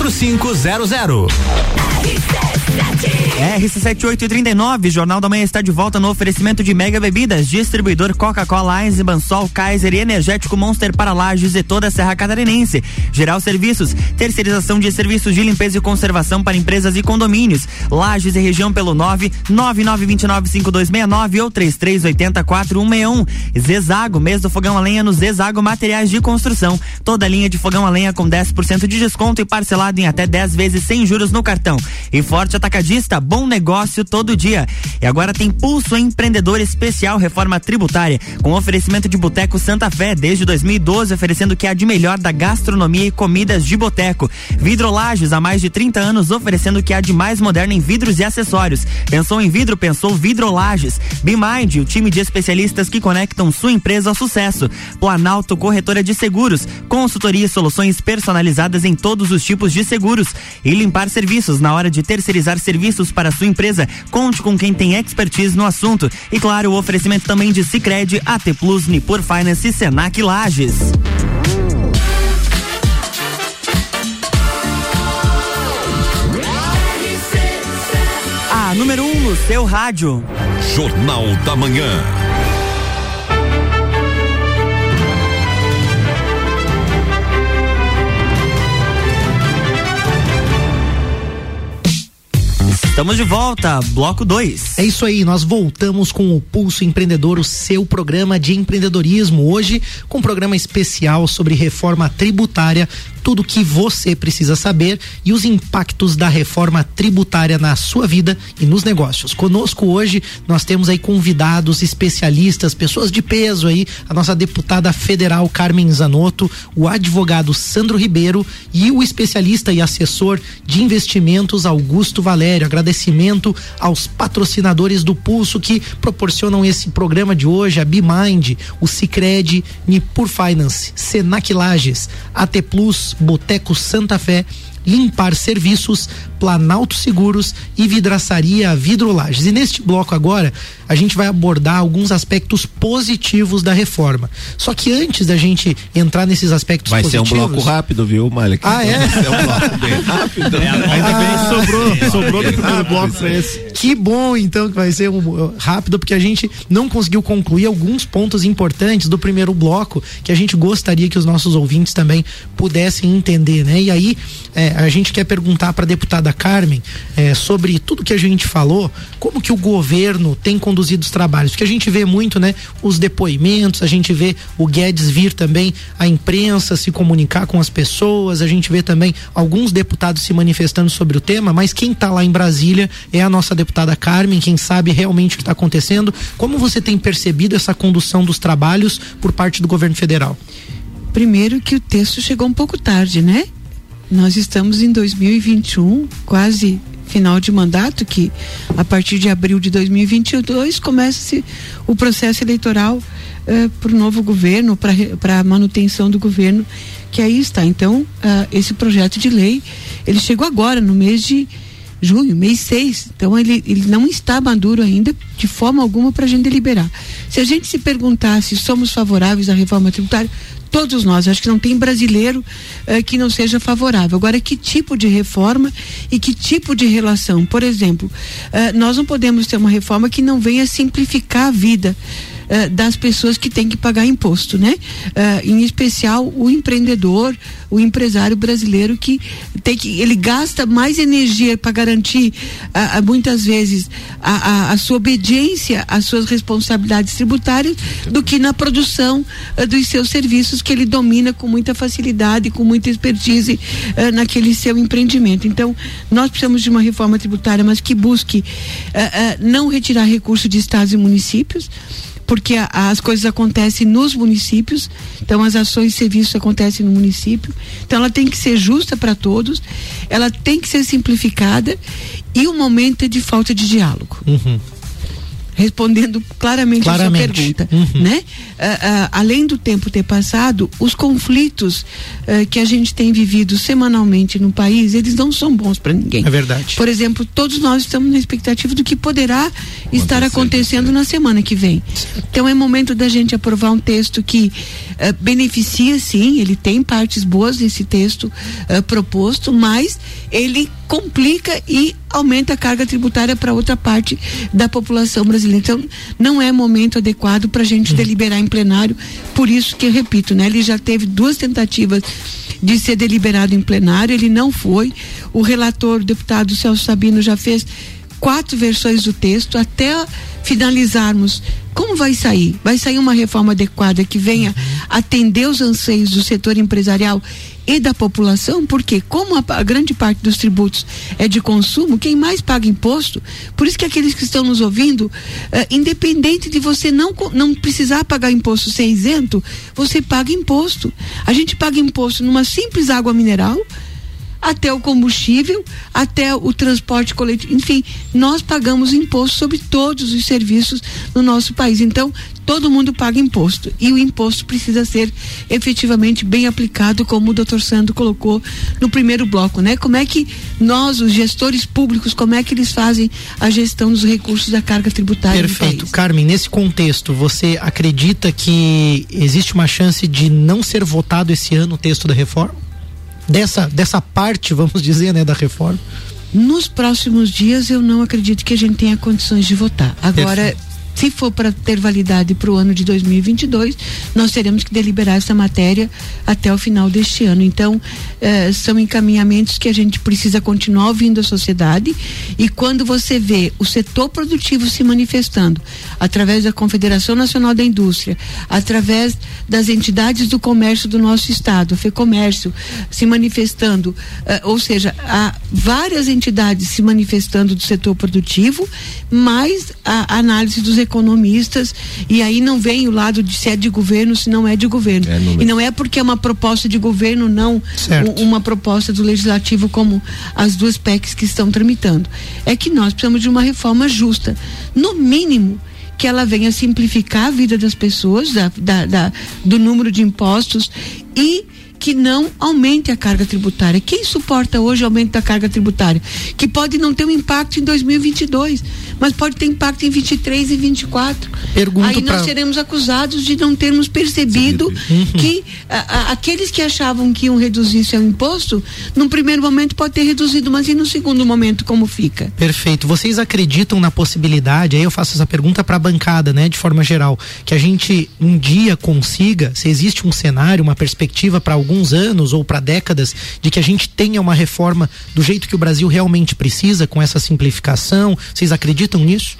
4500. RC7839, Jornal da Manhã está de volta no oferecimento de Mega Bebidas, distribuidor Coca-Cola, Eisenbahn, Sol, Kaiser e Energético Monster para Lages e toda a Serra Catarinense. Geral Serviços, terceirização de serviços de limpeza e conservação para empresas e condomínios. Lages e região pelo 999295269 ou 33804161. Zezago, mês do fogão a lenha no Zezago Materiais de Construção. Toda linha de fogão a lenha com 10% de desconto e parcelado em até 10 vezes sem juros no cartão. E Forte Atacadista, bom negócio todo dia. E agora tem Pulso Empreendedor Especial Reforma Tributária, com oferecimento de Boteco Santa Fé, desde 2012, oferecendo o que há de melhor da gastronomia e comidas de boteco. Vidrolages, há mais de 30 anos, oferecendo o que há de mais moderno em vidros e acessórios. Pensou em vidro, pensou Vidrolages. BeMind, o time de especialistas que conectam sua empresa ao sucesso. Planalto Corretora de Seguros, consultoria e soluções personalizadas em todos os tipos de seguros. E limpar serviços na hora de terceirizar serviços para sua empresa. Conte com quem tem expertise no assunto. E claro, o oferecimento também de Sicredi, AT Plus, Nipur Finance e Senac Lages. A número 1 um no seu rádio. Jornal da Manhã. Estamos de volta, bloco 2. É isso aí, nós voltamos com o Pulso Empreendedor, o seu programa de empreendedorismo. Hoje, com um programa especial sobre reforma tributária, tudo que você precisa saber e os impactos da reforma tributária na sua vida e nos negócios. Conosco hoje nós temos aí convidados especialistas, pessoas de peso aí, a nossa deputada federal Carmen Zanotto, o advogado Sandro Ribeiro e o especialista e assessor de investimentos Augusto Valério. Agradecimento aos patrocinadores do Pulso que proporcionam esse programa de hoje, a BeMind, o Cicred, Nipur Finance, Senac Lages, AT Plus, Boteco Santa Fé, Limpar Serviços, Planalto Seguros e Vidraçaria Vidrolages. E neste bloco agora, a gente vai abordar alguns aspectos positivos da reforma. Só que antes da gente entrar nesses aspectos Vai positivos. ser um bloco rápido, viu, Malik? Ah, é? Vai ser um bloco bem rápido. Ainda bem que sobrou, sobrou do primeiro bloco pra esse. Que bom, então, que vai ser um, uh, rápido, porque a gente não conseguiu concluir alguns pontos importantes do primeiro bloco que a gente gostaria que os nossos ouvintes também pudessem entender, né? E aí, é, a gente quer perguntar para a deputada Carmen é, sobre tudo que a gente falou, como que o governo tem conduzido os trabalhos, porque a gente vê muito, né, os depoimentos, a gente vê o Guedes vir também à imprensa se comunicar com as pessoas, a gente vê também alguns deputados se manifestando sobre o tema, mas quem está lá em Brasília é a nossa deputada Carmen, quem sabe realmente o que está acontecendo. Como você tem percebido essa condução dos trabalhos por parte do governo federal? Primeiro que o texto chegou um pouco tarde, né? Nós estamos em 2021, quase final de mandato, que a partir de abril de 2022 começa o processo eleitoral eh, para o novo governo, para a manutenção do governo que aí está. Então, ah, esse projeto de lei Ele chegou agora, no mês de junho, mês 6. Então ele, ele não está maduro ainda de forma alguma para a gente deliberar. Se a gente se perguntar se somos favoráveis à reforma tributária, todos nós, acho que não tem brasileiro eh, que não seja favorável. Agora, que tipo de reforma e que tipo de relação? Por exemplo, eh, nós não podemos ter uma reforma que não venha simplificar a vida eh, das pessoas que têm que pagar imposto, né? Eh, em especial o empreendedor, o empresário brasileiro que tem que ele gasta mais energia para garantir ah, muitas vezes a, a, a, sua obediência às suas responsabilidades tributárias do que na produção ah, dos seus serviços que ele domina com muita facilidade, com muita expertise naquele seu empreendimento. Então, nós precisamos de uma reforma tributária, mas que busque não retirar recursos de estados e municípios porque a, as coisas acontecem nos municípios, então as ações e serviços acontecem no município, então ela tem que ser justa para todos, ela tem que ser simplificada e o momento é de falta de diálogo. Uhum. Respondendo claramente, Claramente. a sua pergunta, Uhum. né? Ah, ah, além do tempo ter passado, os conflitos ah, que a gente tem vivido semanalmente no país, eles não são bons para ninguém. É verdade. Por exemplo, todos nós estamos na expectativa do que poderá estar acontecendo na semana que vem. Então é momento da gente aprovar um texto que eh, beneficia, sim, ele tem partes boas nesse texto eh, proposto, mas ele complica e aumenta a carga tributária para outra parte da população brasileira. Então, não é momento adequado para a gente deliberar em plenário. Por isso que eu repito, né? Ele já teve duas tentativas de ser deliberado em plenário, ele não foi. O relator, o deputado Celso Sabino, já fez quatro versões do texto até finalizarmos. Como vai sair? Vai sair uma reforma adequada que venha atender os anseios do setor empresarial e da população, porque como a, a grande parte dos tributos é de consumo, quem mais paga imposto, por isso que aqueles que estão nos ouvindo, eh, independente de você não, não precisar pagar imposto ser isento, você paga imposto. A gente paga imposto numa simples água mineral, até o combustível, até o transporte coletivo, enfim, nós pagamos imposto sobre todos os serviços no nosso país. Então, todo mundo paga imposto e o imposto precisa ser efetivamente bem aplicado, como o doutor Sandro colocou no primeiro bloco, né? Como é que nós, os gestores públicos, como é que eles fazem a gestão dos recursos da carga tributária Perfeito. Carmen, nesse contexto, você acredita que existe uma chance de não ser votado esse ano o texto da reforma? Dessa, dessa parte, vamos dizer, né, da reforma? Nos próximos dias, eu não acredito que a gente tenha condições de votar. Agora, se for para ter validade para o ano de 2022, nós teremos que deliberar essa matéria até o final deste ano. Então, eh, são encaminhamentos que a gente precisa continuar ouvindo a sociedade. E quando você vê o setor produtivo se manifestando através da Confederação Nacional da Indústria, através das entidades do comércio do nosso estado, FEComércio, se manifestando, eh, ou seja, há várias entidades se manifestando do setor produtivo, mais a análise dos economistas, e aí não vem o lado de se é de governo, se não é de governo. e não é porque é uma proposta de governo, não Certo. uma proposta do legislativo como as duas PECs que estão tramitando. É que nós precisamos de uma reforma justa. No mínimo, que ela venha simplificar a vida das pessoas, da, da- da- do número de impostos e que não aumente a carga tributária. Quem suporta hoje o aumento da carga tributária? Que pode não ter um impacto em 2022, mas pode ter impacto em 23 e 24. Pergunto Aí nós pra- seremos acusados de não termos percebido que a- a- aqueles que achavam que iam reduzir seu imposto, num primeiro momento pode ter reduzido, mas e no segundo momento como fica? Perfeito. Vocês acreditam na possibilidade, aí eu faço essa pergunta para a bancada, né, de forma geral, que a gente um dia consiga, se existe um cenário, uma perspectiva para alguns anos ou para décadas, de que a gente tenha uma reforma do jeito que o Brasil realmente precisa, com essa simplificação? Vocês acreditam nisso?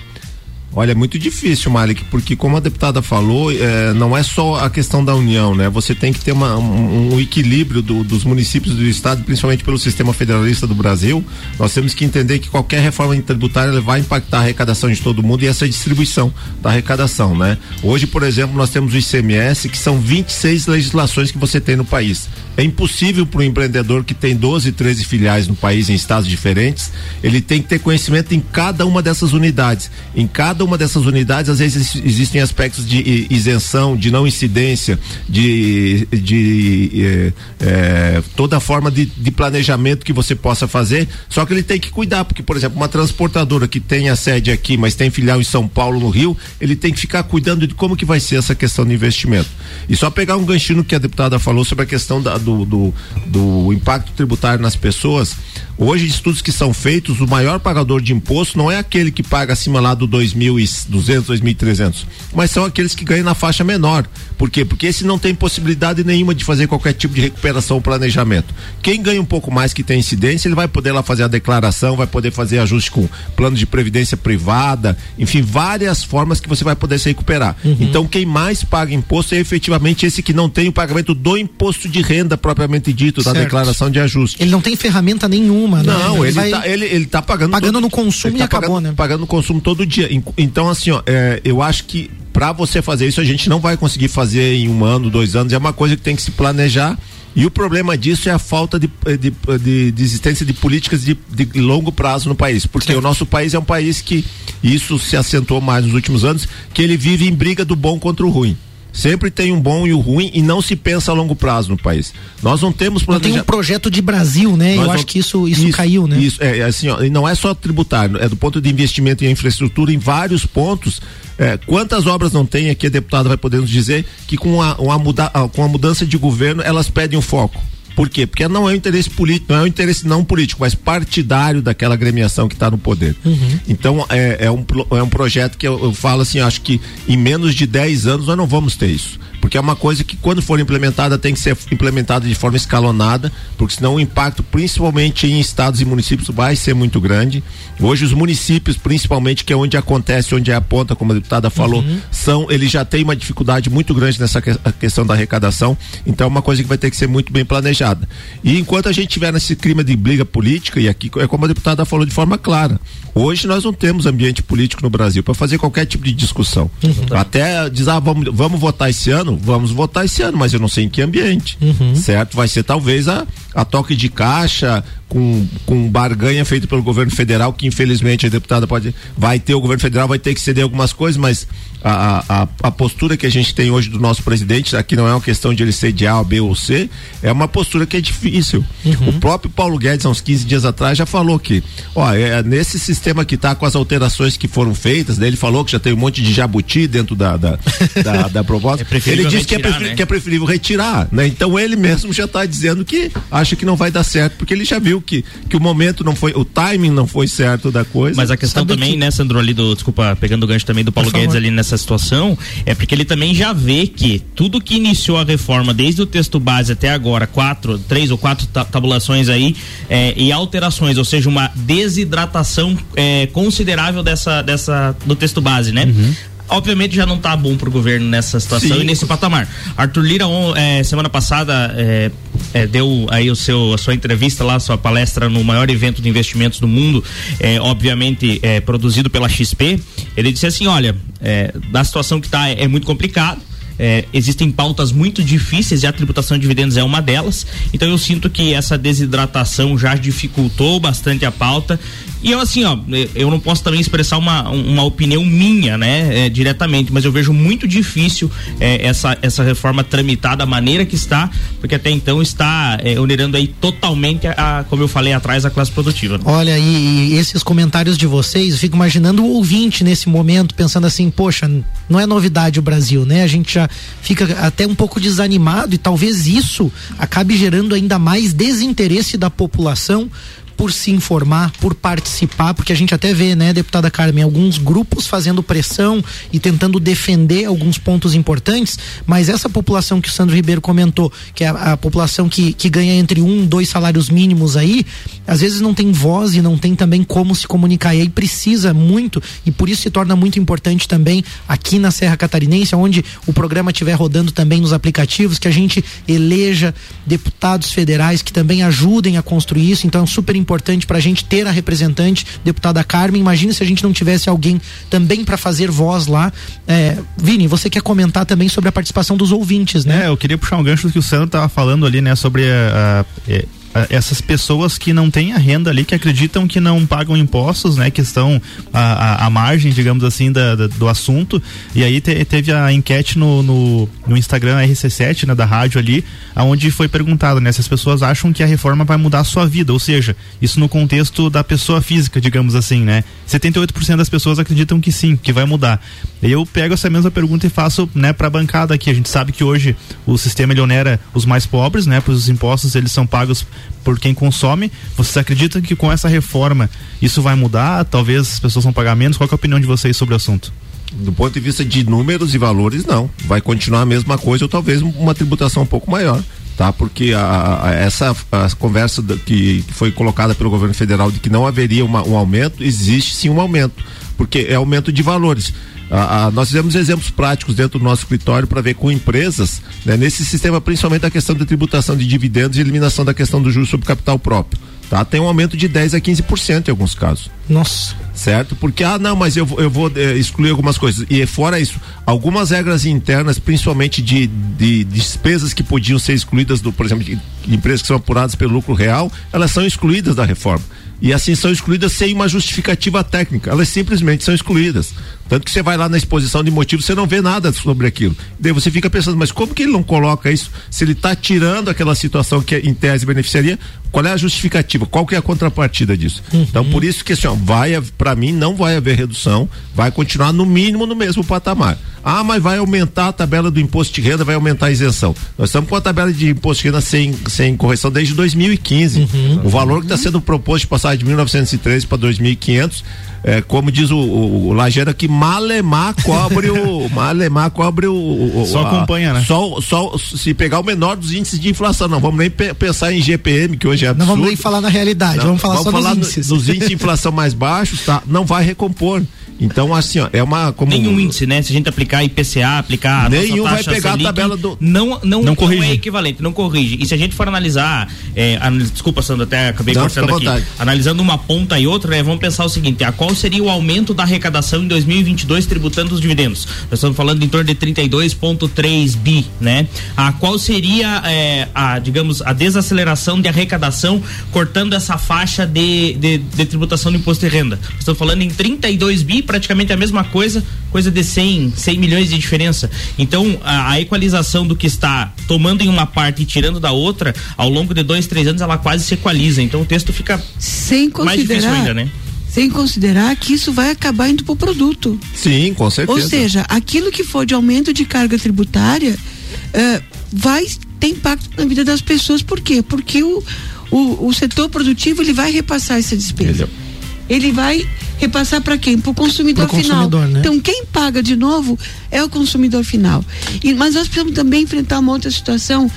Olha, é muito difícil, Malik, porque como a deputada falou, eh, não é só a questão da União, né? Você tem que ter uma- um, um equilíbrio do- dos municípios do Estado, principalmente pelo sistema federalista do Brasil. Nós temos que entender que qualquer reforma tributária vai impactar a arrecadação de todo mundo e essa distribuição da arrecadação, né? Hoje, por exemplo, nós temos o ICMS, que são 26 legislações que você tem no país. É impossível para o empreendedor que tem 12, 13 filiais no país em estados diferentes, ele tem que ter conhecimento em cada uma dessas unidades, em cada cada uma dessas unidades, às vezes existem aspectos de isenção, de não incidência, de, de é, toda forma de, de, planejamento que você possa fazer. Só que ele tem que cuidar, porque, por exemplo, uma transportadora que tem a sede aqui, mas tem filial em São Paulo, no Rio, ele tem que ficar cuidando de como que vai ser essa questão de investimento. E só pegar um ganchinho que a deputada falou sobre a questão da, do, do, do impacto tributário nas pessoas. Hoje, estudos que são feitos, o maior pagador de imposto não é aquele que paga acima lá do 2.200, 2.300, mas são aqueles que ganham na faixa menor. Por quê? Porque esse não tem possibilidade nenhuma de fazer qualquer tipo de recuperação ou planejamento. Quem ganha um pouco mais que tem incidência, ele vai poder lá fazer a declaração, vai poder fazer ajuste com plano de previdência privada, enfim, várias formas que você vai poder se recuperar. Uhum. Então, quem mais paga imposto é efetivamente esse que não tem o pagamento do imposto de renda propriamente dito, certo. da declaração de ajuste. Ele não tem ferramenta nenhuma, né? Não, ele, ele, vai... tá, ele, ele tá pagando. Pagando todo, no consumo e tá acabou, pagando, né? Pagando no consumo todo dia. Então, assim, ó, é, eu acho que para você fazer isso, a gente não vai conseguir fazer em um ano, dois anos. É uma coisa que tem que se planejar. E o problema disso é a falta de, de, de, de existência de políticas de, de, longo prazo no país. Porque Sim. o nosso país é um país que, isso se acentuou mais nos últimos anos, que ele vive em briga do bom contra o ruim. Sempre tem um bom e o um ruim e não se pensa a longo prazo no país. Nós não temos planeja... Não tem um projeto de Brasil, né? Nós Eu não... acho que isso, isso, isso, caiu, né? Isso, é, é assim, ó, e não é só tributário, é do ponto de investimento em infraestrutura em vários pontos. É, quantas obras não tem aqui, a deputada vai poder nos dizer que com a, uma muda, com a mudança de governo elas pedem o foco. Por quê? Porque não é um interesse político, não é um interesse não político, mas partidário daquela agremiação que está no poder. Uhum. Então é, é, um, é um projeto que eu, eu falo assim, acho que em menos de 10 anos nós não vamos ter isso porque é uma coisa que quando for implementada tem que ser implementada de forma escalonada, porque senão o impacto, principalmente em estados e municípios, vai ser muito grande. Hoje os municípios, principalmente, que é onde acontece, onde é a ponta, como a deputada falou, uhum. são, eles já têm uma dificuldade muito grande nessa que, questão da arrecadação, então é uma coisa que vai ter que ser muito bem planejada. E enquanto a gente tiver nesse clima de briga política, e aqui é como a deputada falou de forma clara, hoje nós não temos ambiente político no Brasil para fazer qualquer tipo de discussão. Uhum. Até dizer, ah, vamos, vamos votar esse ano, ano, vamos votar esse ano, mas eu não sei em que ambiente, uhum. certo? Vai ser talvez a, a toque de caixa com, com barganha feito pelo governo federal, que infelizmente a deputada pode, vai ter, o governo federal vai ter que ceder algumas coisas, mas a, a, a postura que a gente tem hoje do nosso presidente, aqui não é uma questão de ele ser de A, B ou C, é uma postura que é difícil. Uhum. O próprio Paulo Guedes, há uns 15 dias atrás, já falou que, ó, é, nesse sistema que está com as alterações que foram feitas, né, ele falou que já tem um monte de jabuti dentro da, da, da, da proposta. É ele disse que, é preferível, né? que é preferível retirar, né? Então ele mesmo já está dizendo que acha que não vai dar certo, porque ele já viu que, que o momento não foi, o timing não foi certo da coisa. Mas a questão Sabe também, que... né, Sandro, ali do, desculpa, pegando o gancho também do Paulo Guedes ali nessa situação, é porque ele também já vê que tudo que iniciou a reforma, desde o texto base até agora, quatro, três ou quatro tabulações aí, é, e alterações, ou seja, uma desidratação é, considerável dessa, dessa, do texto base, né? Uhum obviamente já não está bom para o governo nessa situação Sim. e nesse patamar. Arthur Lira, é, semana passada, é, é, deu aí o seu, a sua entrevista lá, sua palestra no maior evento de investimentos do mundo, é, obviamente é, produzido pela XP. Ele disse assim: olha, é, da situação que está é, é muito complicado é, existem pautas muito difíceis e a tributação de dividendos é uma delas. Então eu sinto que essa desidratação já dificultou bastante a pauta. E eu assim, ó, eu não posso também expressar uma, uma opinião minha, né, é, diretamente, mas eu vejo muito difícil é, essa, essa reforma tramitar da maneira que está, porque até então está é, onerando aí totalmente a, a, como eu falei atrás, a classe produtiva. Né? Olha, e, e, esses comentários de vocês, eu fico imaginando o ouvinte nesse momento, pensando assim, poxa, não é novidade o Brasil, né? A gente já fica até um pouco desanimado e talvez isso acabe gerando ainda mais desinteresse da população por se informar, por participar, porque a gente até vê, né, deputada Carmen, alguns grupos fazendo pressão e tentando defender alguns pontos importantes, mas essa população que o Sandro Ribeiro comentou, que é a, a população que, que ganha entre um, dois salários mínimos aí, às vezes não tem voz e não tem também como se comunicar. E aí precisa muito, e por isso se torna muito importante também aqui na Serra Catarinense, onde o programa estiver rodando também nos aplicativos, que a gente eleja deputados federais que também ajudem a construir isso. Então é super importante importante para a gente ter a representante, deputada Carmen. Imagina se a gente não tivesse alguém também para fazer voz lá. É, Vini, você quer comentar também sobre a participação dos ouvintes, né? É, eu queria puxar um gancho do que o Sandro estava falando ali, né, sobre a, a, ah, essas pessoas que não têm a renda ali, que acreditam que não pagam impostos, né? Que estão à, à margem, digamos assim, da, da, do assunto. E aí te, teve a enquete no, no, no, Instagram RC7, né? Da rádio ali, aonde foi perguntado, né? Se as pessoas acham que a reforma vai mudar a sua vida, ou seja, isso no contexto da pessoa física, digamos assim, né? 78% das pessoas acreditam que sim, que vai mudar. Eu pego essa mesma pergunta e faço, né, para a bancada aqui. A gente sabe que hoje o sistema ele onera os mais pobres, né? Pois os impostos eles são pagos por quem consome. Vocês acreditam que com essa reforma isso vai mudar? Talvez as pessoas vão pagar menos? Qual é a opinião de vocês sobre o assunto? Do ponto de vista de números e valores, não. Vai continuar a mesma coisa ou talvez uma tributação um pouco maior tá? Porque a, a, essa a conversa que foi colocada pelo governo federal de que não haveria uma, um aumento, existe sim um aumento, porque é aumento de valores. Ah, ah, nós fizemos exemplos práticos dentro do nosso escritório para ver com empresas, né, nesse sistema, principalmente a questão da tributação de dividendos e eliminação da questão do juros sobre capital próprio. Tá? Tem um aumento de 10 a 15% em alguns casos. Nossa. Certo? Porque, ah, não, mas eu, eu vou eh, excluir algumas coisas. E fora isso, algumas regras internas, principalmente de, de, de despesas que podiam ser excluídas, do, por exemplo, de, de empresas que são apuradas pelo lucro real, elas são excluídas da reforma e assim são excluídas sem uma justificativa técnica. Elas simplesmente são excluídas. Tanto que você vai lá na exposição de motivos, você não vê nada sobre aquilo. Daí você fica pensando, mas como que ele não coloca isso? Se ele está tirando aquela situação que em tese beneficiaria, qual é a justificativa? Qual que é a contrapartida disso? Uhum. Então, por isso que assim, ó, vai, para mim, não vai haver redução, vai continuar no mínimo no mesmo patamar. Ah, mas vai aumentar a tabela do imposto de renda, vai aumentar a isenção. Nós estamos com a tabela de imposto de renda sem, sem correção desde 2015. Uhum. O valor que está sendo proposto de passar de 1913 para 2.500 é, como diz o, o, o Lajeira que Malemar cobre o Malemar cobre o, o só acompanha, né? Só, só se pegar o menor dos índices de inflação, não vamos nem pe pensar em GPM que hoje é absurdo. Não vamos nem falar na realidade, não, vamos falar vamos só falar nos índices. Dos índices de inflação mais baixos, tá? Não vai recompor. Então, assim, ó, é uma. Como Nenhum índice, né? Se a gente aplicar IPCA, aplicar. Nenhum vai pegar Selic, a tabela do. Não, não, não, corrige. não é equivalente, não corrige. E se a gente for analisar. É, desculpa, Sandro, até acabei não, cortando aqui. Vontade. Analisando uma ponta e outra, né, vamos pensar o seguinte: a qual seria o aumento da arrecadação em 2022 tributando os dividendos? Nós estamos falando em torno de 32,3 bi, né? A qual seria, é, a, digamos, a desaceleração de arrecadação cortando essa faixa de, de, de tributação do imposto de renda? Nós estamos falando em 32 bi praticamente a mesma coisa, coisa de 100, 100 milhões de diferença. Então, a, a, equalização do que está tomando em uma parte e tirando da outra, ao longo de dois, três anos, ela quase se equaliza. Então, o texto fica Sem mais difícil ainda, né? Sem considerar que isso vai acabar indo para o produto. Sim, com certeza. Ou seja, aquilo que for de aumento de carga tributária uh, vai ter impacto na vida das pessoas. Por quê? Porque o, o, o setor produtivo ele vai repassar essa despesa. Ele, ele vai repassar para quem? Para o consumidor Pro final. Consumidor, né? Então, quem paga de novo é o consumidor final. E, mas nós precisamos também enfrentar uma outra situação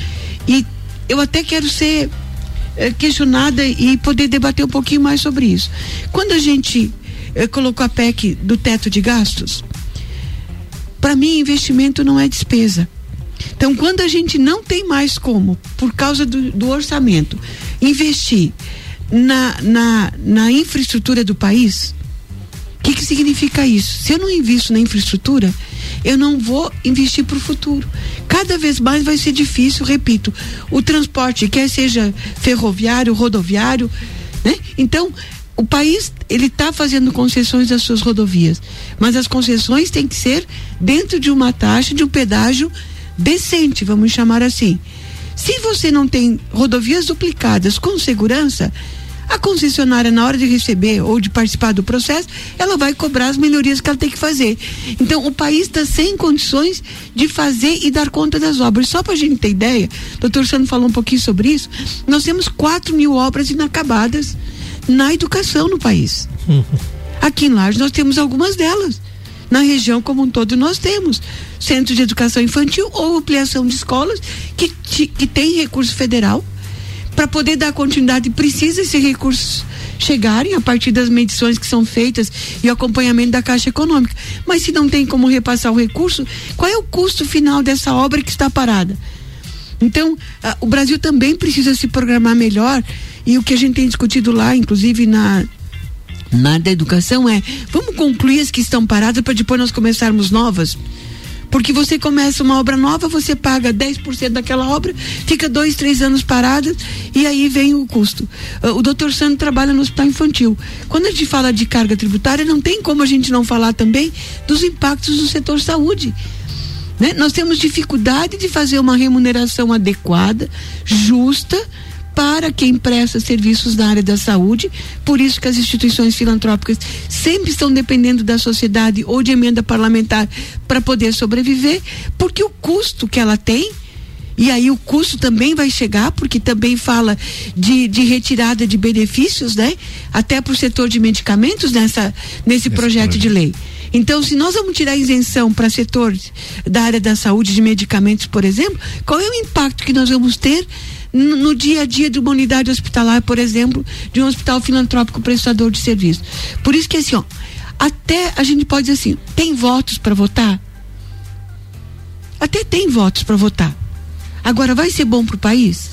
e eu até quero ser é, questionada e poder debater um pouquinho mais sobre isso. Quando a gente é, colocou a PEC do teto de gastos, para mim investimento não é despesa. Então, quando a gente não tem mais como, por causa do, do orçamento, investir na, na, na infraestrutura do país, que, que significa isso? Se eu não invisto na infraestrutura, eu não vou investir para o futuro. Cada vez mais vai ser difícil, repito, o transporte, quer seja ferroviário, rodoviário, né? Então, o país ele está fazendo concessões das suas rodovias, mas as concessões têm que ser dentro de uma taxa de um pedágio decente, vamos chamar assim. Se você não tem rodovias duplicadas com segurança, a concessionária, na hora de receber ou de participar do processo, ela vai cobrar as melhorias que ela tem que fazer. Então, o país está sem condições de fazer e dar conta das obras. Só para a gente ter ideia, o doutor Sano falou um pouquinho sobre isso, nós temos 4 mil obras inacabadas na educação no país. Aqui em Lages nós temos algumas delas. Na região como um todo nós temos centros de educação infantil ou ampliação de escolas que, que tem recurso federal para poder dar continuidade, precisa esses recursos chegarem a partir das medições que são feitas e o acompanhamento da Caixa Econômica. Mas se não tem como repassar o recurso, qual é o custo final dessa obra que está parada? Então, a, o Brasil também precisa se programar melhor e o que a gente tem discutido lá, inclusive na na da educação é, vamos concluir as que estão paradas para depois nós começarmos novas? Porque você começa uma obra nova, você paga 10% daquela obra, fica dois, três anos parada e aí vem o custo. Uh, o doutor Sandro trabalha no hospital infantil. Quando a gente fala de carga tributária, não tem como a gente não falar também dos impactos do setor saúde. Né? Nós temos dificuldade de fazer uma remuneração adequada, justa, para quem presta serviços na área da saúde. Por isso que as instituições filantrópicas sempre estão dependendo da sociedade ou de emenda parlamentar para poder sobreviver, porque o custo que ela tem e aí o custo também vai chegar, porque também fala de, de retirada de benefícios, né? Até para o setor de medicamentos nessa, nesse projeto, de lei. Então, se nós vamos tirar isenção para setor da área da saúde de medicamentos, por exemplo, qual é o impacto que nós vamos ter no, dia a dia de uma unidade hospitalar, por exemplo, de um hospital filantrópico prestador de serviço? Por isso que assim, ó, até a gente pode dizer assim, tem votos para votar? Até tem votos para votar Agora, vai ser bom para o país?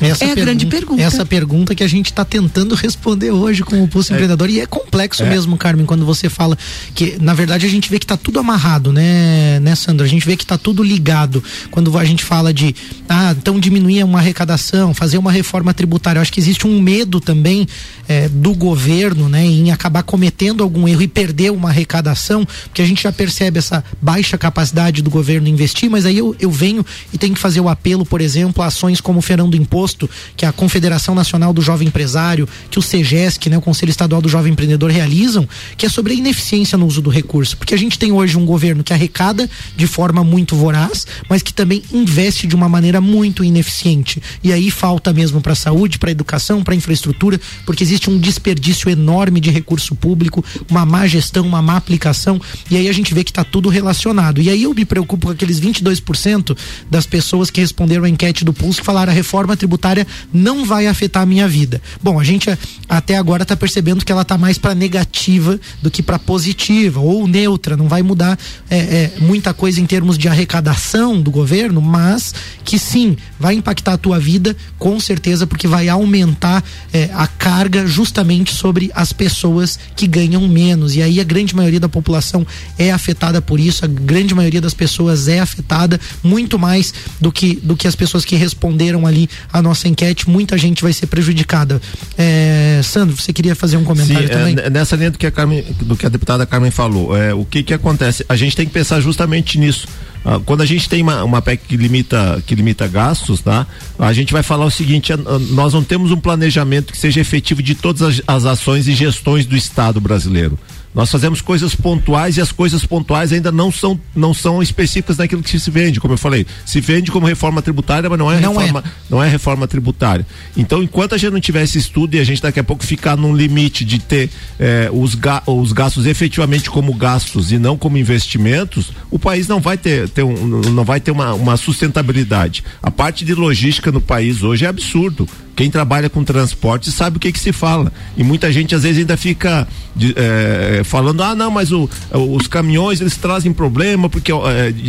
Essa é a grande pergunta. Essa pergunta que a gente está tentando responder hoje com o Pulso é. Empreendedor. E é complexo é. mesmo, Carmen, quando você fala que, na verdade, a gente vê que está tudo amarrado, né, né, Sandra? A gente vê que está tudo ligado. Quando a gente fala de, ah, então diminuir uma arrecadação, fazer uma reforma tributária. Eu acho que existe um medo também é, do governo, né, em acabar cometendo algum erro e perder uma arrecadação, porque a gente já percebe essa baixa capacidade do governo investir, mas aí eu, eu venho e tenho que fazer o apelo, por exemplo, a ações como o Fernando Imposto Imposto, que a Confederação Nacional do Jovem Empresário, que o CEGESC, né, o Conselho Estadual do Jovem Empreendedor realizam, que é sobre a ineficiência no uso do recurso. Porque a gente tem hoje um governo que arrecada de forma muito voraz, mas que também investe de uma maneira muito ineficiente. E aí falta mesmo para a saúde, para a educação, para a infraestrutura, porque existe um desperdício enorme de recurso público, uma má gestão, uma má aplicação, e aí a gente vê que está tudo relacionado. E aí eu me preocupo com aqueles 22% das pessoas que responderam a enquete do Pulso que falaram a reforma tributária tributária não vai afetar a minha vida. Bom, a gente até agora está percebendo que ela está mais para negativa do que para positiva ou neutra. Não vai mudar é, é, muita coisa em termos de arrecadação do governo, mas que sim vai impactar a tua vida com certeza porque vai aumentar é, a carga justamente sobre as pessoas que ganham menos. E aí a grande maioria da população é afetada por isso. A grande maioria das pessoas é afetada muito mais do que do que as pessoas que responderam ali a nossa enquete, muita gente vai ser prejudicada. É, Sandro, você queria fazer um comentário Sim, também? É, nessa linha do que a Carmen, do que a deputada Carmen falou, é, o que que acontece? A gente tem que pensar justamente nisso. Ah, quando a gente tem uma, uma PEC que limita, que limita gastos, tá? A gente vai falar o seguinte: nós não temos um planejamento que seja efetivo de todas as, as ações e gestões do Estado brasileiro. Nós fazemos coisas pontuais e as coisas pontuais ainda não são, não são específicas naquilo que se vende, como eu falei. Se vende como reforma tributária, mas não é, não reforma, é. Não é reforma tributária. Então, enquanto a gente não tiver esse estudo e a gente daqui a pouco ficar num limite de ter eh, os, ga, os gastos efetivamente como gastos e não como investimentos, o país não vai ter, ter um, não vai ter uma, uma sustentabilidade. A parte de logística no país hoje é absurdo. Quem trabalha com transporte sabe o que que se fala. E muita gente às vezes ainda fica de, é, falando, ah, não, mas o, os caminhões eles trazem problema porque é,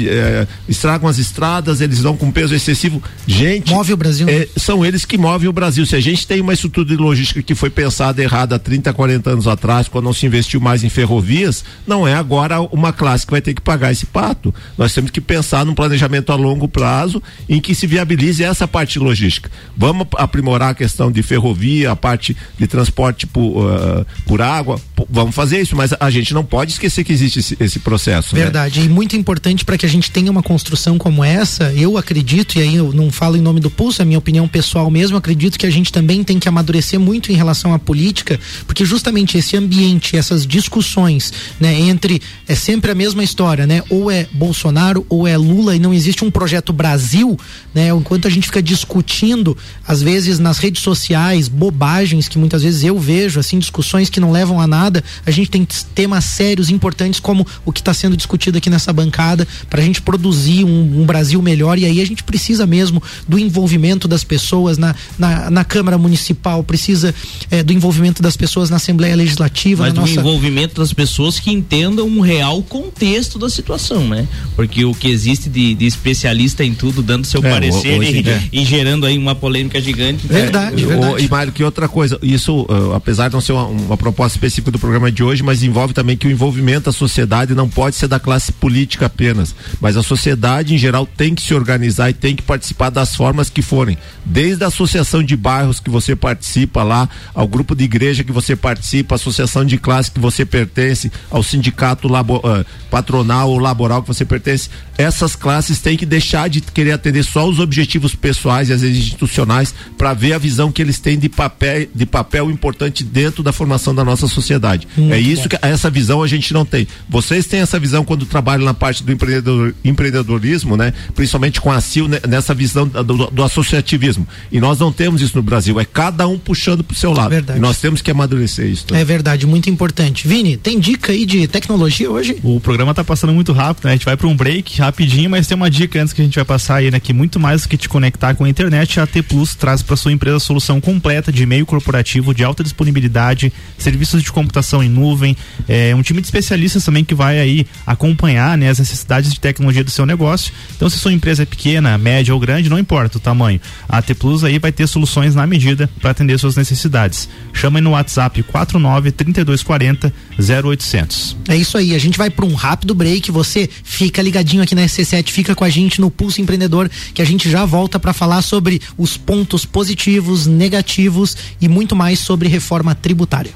é, estragam as estradas, eles vão com peso excessivo. Gente. Move o Brasil. É, são eles que movem o Brasil. Se a gente tem uma estrutura de logística que foi pensada errada há 30, 40 anos atrás, quando não se investiu mais em ferrovias, não é agora uma classe que vai ter que pagar esse pato. Nós temos que pensar num planejamento a longo prazo em que se viabilize essa parte logística. Vamos aprimorar melhorar a questão de ferrovia, a parte de transporte por, uh, por água. vamos fazer isso, mas a gente não pode esquecer que existe esse, esse processo. Né? Verdade. Né? E muito importante para que a gente tenha uma construção como essa, eu acredito, e aí eu não falo em nome do Pulso, é minha opinião pessoal mesmo, acredito que a gente também tem que amadurecer muito em relação à política, porque justamente esse ambiente, essas discussões, né, entre é sempre a mesma história, né? Ou é Bolsonaro ou é Lula e não existe um projeto Brasil, né? Enquanto a gente fica discutindo, às vezes nas redes sociais, bobagens que muitas vezes eu vejo, assim, discussões que não levam a nada. A gente tem temas sérios, importantes, como o que está sendo discutido aqui nessa bancada, para a gente produzir um, um, Brasil melhor. E aí a gente precisa mesmo do envolvimento das pessoas na, na, na Câmara Municipal, precisa é, do envolvimento das pessoas na Assembleia Legislativa. Mas do nossa... envolvimento das pessoas que entendam um real contexto da situação, né? Porque o que existe de, de especialista em tudo, dando seu é, parecer hoje, e, é. e, gerando aí uma polêmica gigante Verdade, é, verdade. O, e Mário, que outra coisa, isso, uh, apesar de não ser uma, uma, proposta específica do programa de hoje, mas envolve também que o envolvimento da sociedade não pode ser da classe política apenas, mas a sociedade em geral tem que se organizar e tem que participar das formas que forem, desde a associação de bairros que você participa lá, ao grupo de igreja que você participa, a associação de classe que você pertence, ao sindicato labo, uh, patronal ou laboral que você pertence, essas classes têm que deixar de querer atender só os objetivos pessoais e às vezes institucionais para ver a visão que eles têm de papel, de papel importante dentro da formação da nossa sociedade. Muito é isso bom. que essa visão a gente não tem. Vocês têm essa visão quando trabalham na parte do empreendedor, empreendedorismo, né? Principalmente com a CIL, né? nessa visão do, do, associativismo. E nós não temos isso no Brasil. É cada um puxando pro seu lado. Verdade. E nós temos que amadurecer isso. É verdade, muito importante. Vini, tem dica aí de tecnologia hoje? O programa tá passando muito rápido, né? A gente vai para um break rapidinho, mas tem uma dica antes que a gente vai passar aí, né? Que muito mais do que te conectar com a internet, a T Plus traz para sua empresa a solução completa de e-mail corporativo de alta disponibilidade, serviços de computação em nuvem, é, um time de especialistas também que vai aí acompanhar né, as necessidades de tecnologia do seu negócio. Então, se sua empresa é pequena, média ou grande, não importa o tamanho. A T Plus aí vai ter soluções na medida para atender suas necessidades. Chama no WhatsApp 49 3240 0800. É isso aí, a gente vai para um rápido break. Você fica ligadinho aqui na SC7, fica com a gente no Pulso Empreendedor, que a gente já volta para falar sobre os pontos positivos, negativos e muito mais sobre reforma tributária.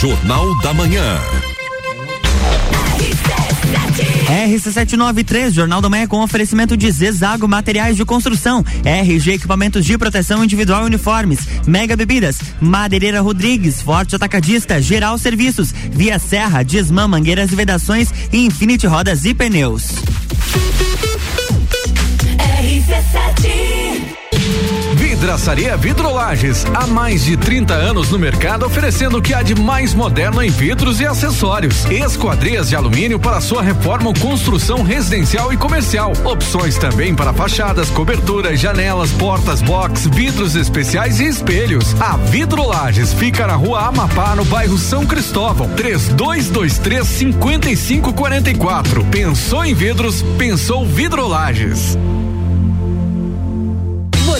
Jornal da Manhã. RC793, Jornal da Manhã com oferecimento de Zezago Materiais de Construção, RG Equipamentos de Proteção Individual Uniformes, Mega Bebidas, Madeireira Rodrigues, Forte Atacadista, Geral Serviços, Via Serra, Desmã, Mangueiras e Vedações e Infinity Rodas e Pneus. RC7 Vidraçaria Vidrolages, há mais de 30 anos no mercado oferecendo o que há de mais moderno em vidros e acessórios. Esquadrias de alumínio para sua reforma ou construção residencial e comercial. Opções também para fachadas, coberturas, janelas, portas, box, vidros especiais e espelhos. A Vidrolages fica na rua Amapá, no bairro São Cristóvão. 3223 5544. Pensou em vidros? Pensou Vidrolages.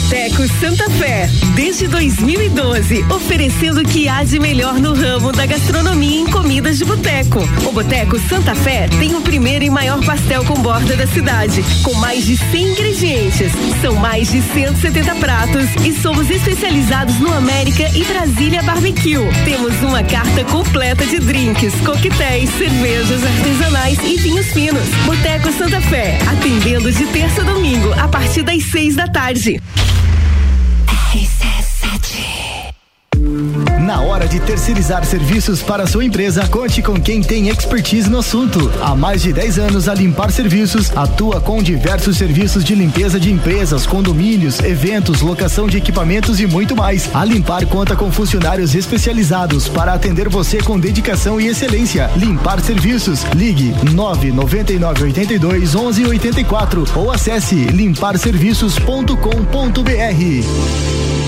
Boteco Santa Fé, desde 2012, oferecendo o que há de melhor no ramo da gastronomia em comidas de boteco. O Boteco Santa Fé tem o primeiro e maior pastel com borda da cidade, com mais de 100 ingredientes. São mais de 170 pratos e somos especializados no América e Brasília Barbecue. Temos uma carta completa de drinks, coquetéis, cervejas artesanais e vinhos finos. Boteco Santa Fé, atendendo de terça a domingo, a partir das seis da tarde. Na hora de terceirizar serviços para sua empresa, conte com quem tem expertise no assunto. Há mais de 10 anos, a Limpar Serviços atua com diversos serviços de limpeza de empresas, condomínios, eventos, locação de equipamentos e muito mais. A Limpar conta com funcionários especializados para atender você com dedicação e excelência. Limpar Serviços. Ligue 999 82 11 84 ou acesse limparserviços.com.br.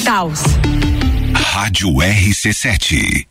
Taos. Rádio RC7.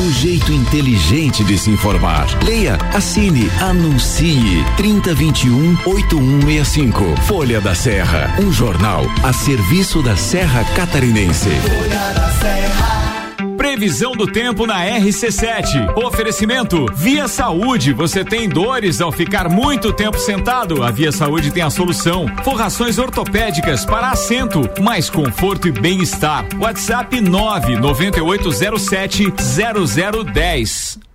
Um jeito inteligente de se informar. Leia, assine, anuncie. 3021 8165. Folha da Serra. Um jornal a serviço da Serra Catarinense. Previsão do tempo na RC7. Oferecimento Via Saúde. Você tem dores ao ficar muito tempo sentado? A Via Saúde tem a solução. Forrações ortopédicas para assento, mais conforto e bem-estar. WhatsApp 99807 0010.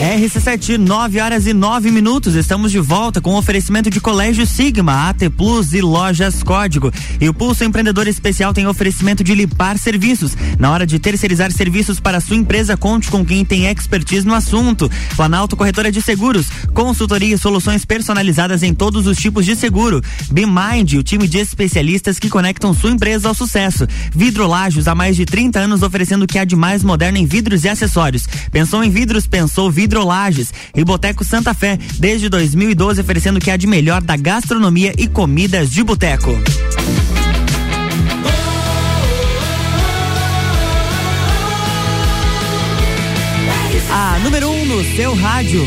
RC7, 9 horas e 9 minutos. Estamos de volta com oferecimento de Colégio Sigma, AT Plus e Lojas Código. E o Pulso Empreendedor Especial tem oferecimento de limpar serviços. Na hora de terceirizar serviços para sua empresa, conte com quem tem expertise no assunto. Planalto Corretora de Seguros, consultoria e soluções personalizadas em todos os tipos de seguro. BeMind, o time de especialistas que conectam sua empresa ao sucesso. Vidrolajos, há mais de 30 anos oferecendo o que há de mais moderno em vidros e acessórios. Pensou em vidros, pensou Vidrolages. E Boteco Santa Fé, desde 2012 oferecendo o que há de melhor da gastronomia e comidas de boteco. A número 1 um no seu rádio.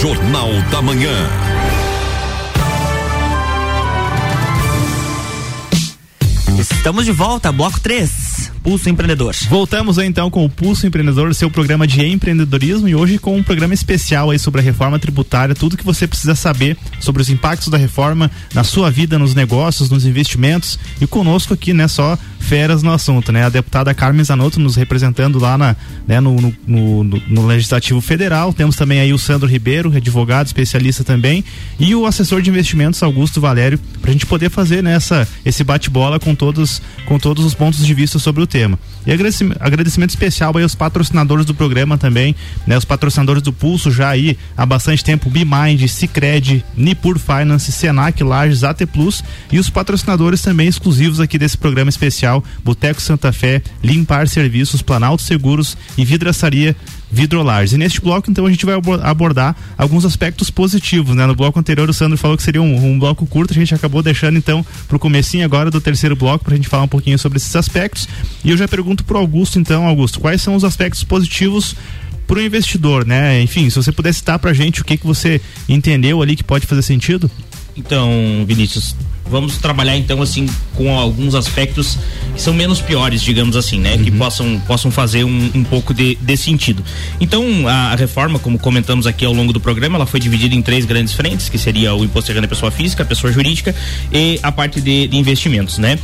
Jornal da Manhã. Estamos de volta, bloco 3, Pulso Empreendedor. Voltamos então com o Pulso Empreendedor, seu programa de empreendedorismo e hoje com um programa especial aí sobre a reforma tributária, tudo que você precisa saber sobre os impactos da reforma na sua vida, nos negócios, nos investimentos e conosco aqui, né, só feras no assunto, né? A deputada Carmen Zanotto nos representando lá na, né, no, no, no, no, Legislativo Federal. Temos também aí o Sandro Ribeiro, advogado, especialista também, e o assessor de investimentos Augusto Valério, para a gente poder fazer nessa né, esse bate-bola com todos com todos os pontos de vista sobre o tema. E agradecimento, agradecimento especial aí aos patrocinadores do programa também, né? Os patrocinadores do Pulso já aí há bastante tempo, BeMind, Cicred, Nipur Finance, Senac, Lages, AT Plus e os patrocinadores também exclusivos aqui desse programa especial, Boteco Santa Fé, Limpar Serviços, Planalto Seguros e Vidraçaria Vidrolares. E neste bloco, então, a gente vai abordar alguns aspectos positivos, né? No bloco anterior, o Sandro falou que seria um, um bloco curto, a gente acabou deixando, então, pro comecinho agora do terceiro bloco, pra gente falar um pouquinho sobre esses aspectos. E eu já pergunto pro Augusto, então, Augusto, quais são os aspectos positivos para o investidor, né? Enfim, se você pudesse citar para a gente o que que você entendeu ali que pode fazer sentido. Então, Vinícius, vamos trabalhar então assim com alguns aspectos que são menos piores, digamos assim, né? Uhum. Que possam, possam fazer um, um pouco de, de sentido. Então, a, a, reforma, como comentamos aqui ao longo do programa, ela foi dividida em três grandes frentes, que seria o imposto de renda pessoa física, a pessoa jurídica e a parte de, de investimentos, né?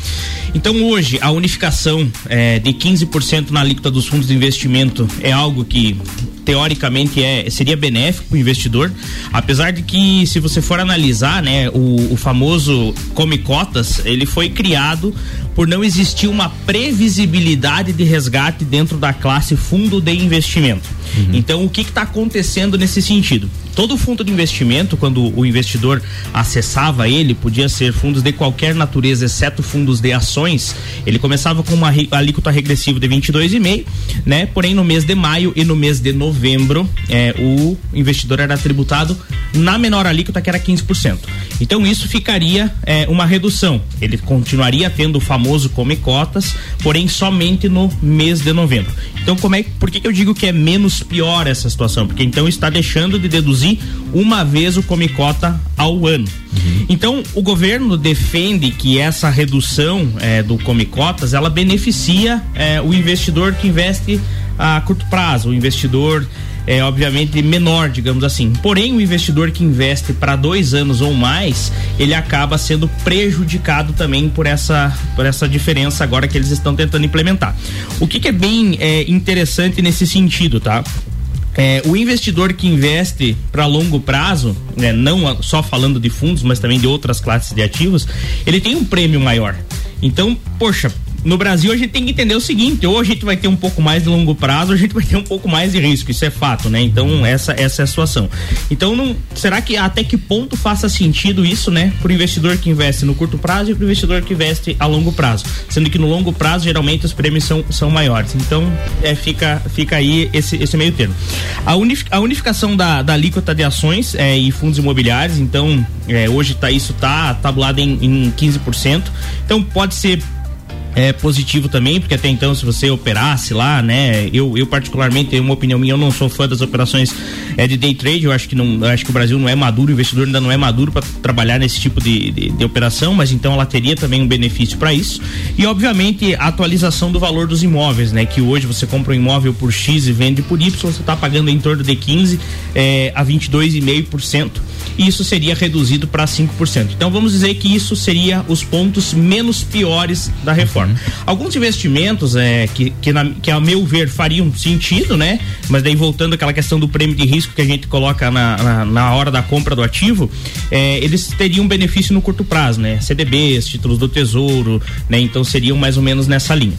Então, hoje, a unificação é, de 15% na alíquota dos fundos de investimento é algo que teoricamente é seria benéfico para o investidor, apesar de que se você for analisar, né, o, o famoso come cotas, ele foi criado por não existir uma previsibilidade de resgate dentro da classe fundo de investimento. Uhum. Então, o que está acontecendo nesse sentido? Todo fundo de investimento, quando o investidor acessava ele, podia ser fundos de qualquer natureza, exceto fundos de ações, ele começava com uma alíquota regressiva de 22,5, né? Porém, no mês de maio e no mês de novembro, é, o investidor era tributado na menor alíquota, que era 15%. Então, isso ficaria é, uma redução. Ele continuaria tendo o famoso come cotas, porém somente no mês de novembro. Então, como é, por que, que eu digo que é menos pior essa situação? Porque então está deixando de deduzir uma vez o come cota ao ano. Uhum. Então, o governo defende que essa redução é, do come cotas ela beneficia é, o investidor que investe a curto prazo, o investidor é obviamente menor, digamos assim. Porém, o investidor que investe para dois anos ou mais, ele acaba sendo prejudicado também por essa, por essa diferença agora que eles estão tentando implementar. O que, que é bem é, interessante nesse sentido, tá? É, o investidor que investe para longo prazo, né, não só falando de fundos, mas também de outras classes de ativos, ele tem um prêmio maior. Então, poxa, no Brasil a gente tem que entender o seguinte, ou a gente vai ter um pouco mais de longo prazo, a gente vai ter um pouco mais de risco, isso é fato, né? Então essa essa é a situação. Então não, será que até que ponto faça sentido isso, né, pro investidor que investe no curto prazo e pro investidor que investe a longo prazo, sendo que no longo prazo geralmente os prêmios são, são maiores. Então é fica fica aí esse, esse meio termo. A, unif, a unificação da, da alíquota de ações é, e fundos imobiliários, então é, hoje tá isso tá tabulado em, em 15%. Então pode ser é positivo também, porque até então se você operasse lá, né, eu, eu particularmente tenho uma opinião minha, eu não sou fã das operações é, de day trade, eu acho que não, acho que o Brasil não é maduro, o investidor ainda não é maduro para trabalhar nesse tipo de, de, de, operação, mas então ela teria também um benefício para isso. E obviamente a atualização do valor dos imóveis, né, que hoje você compra um imóvel por X e vende por Y, você está pagando em torno de 15 é, a 22,5% e isso seria reduzido para 5%. Então vamos dizer que isso seria os pontos menos piores da reforma. Uhum. Alguns investimentos é, que, que, na, que, a meu ver, fariam sentido, né? Mas daí voltando àquela questão do prêmio de risco que a gente coloca na, na, na hora da compra do ativo, é, eles teriam benefício no curto prazo, né? CDBs, títulos do tesouro, né? Então seriam mais ou menos nessa linha.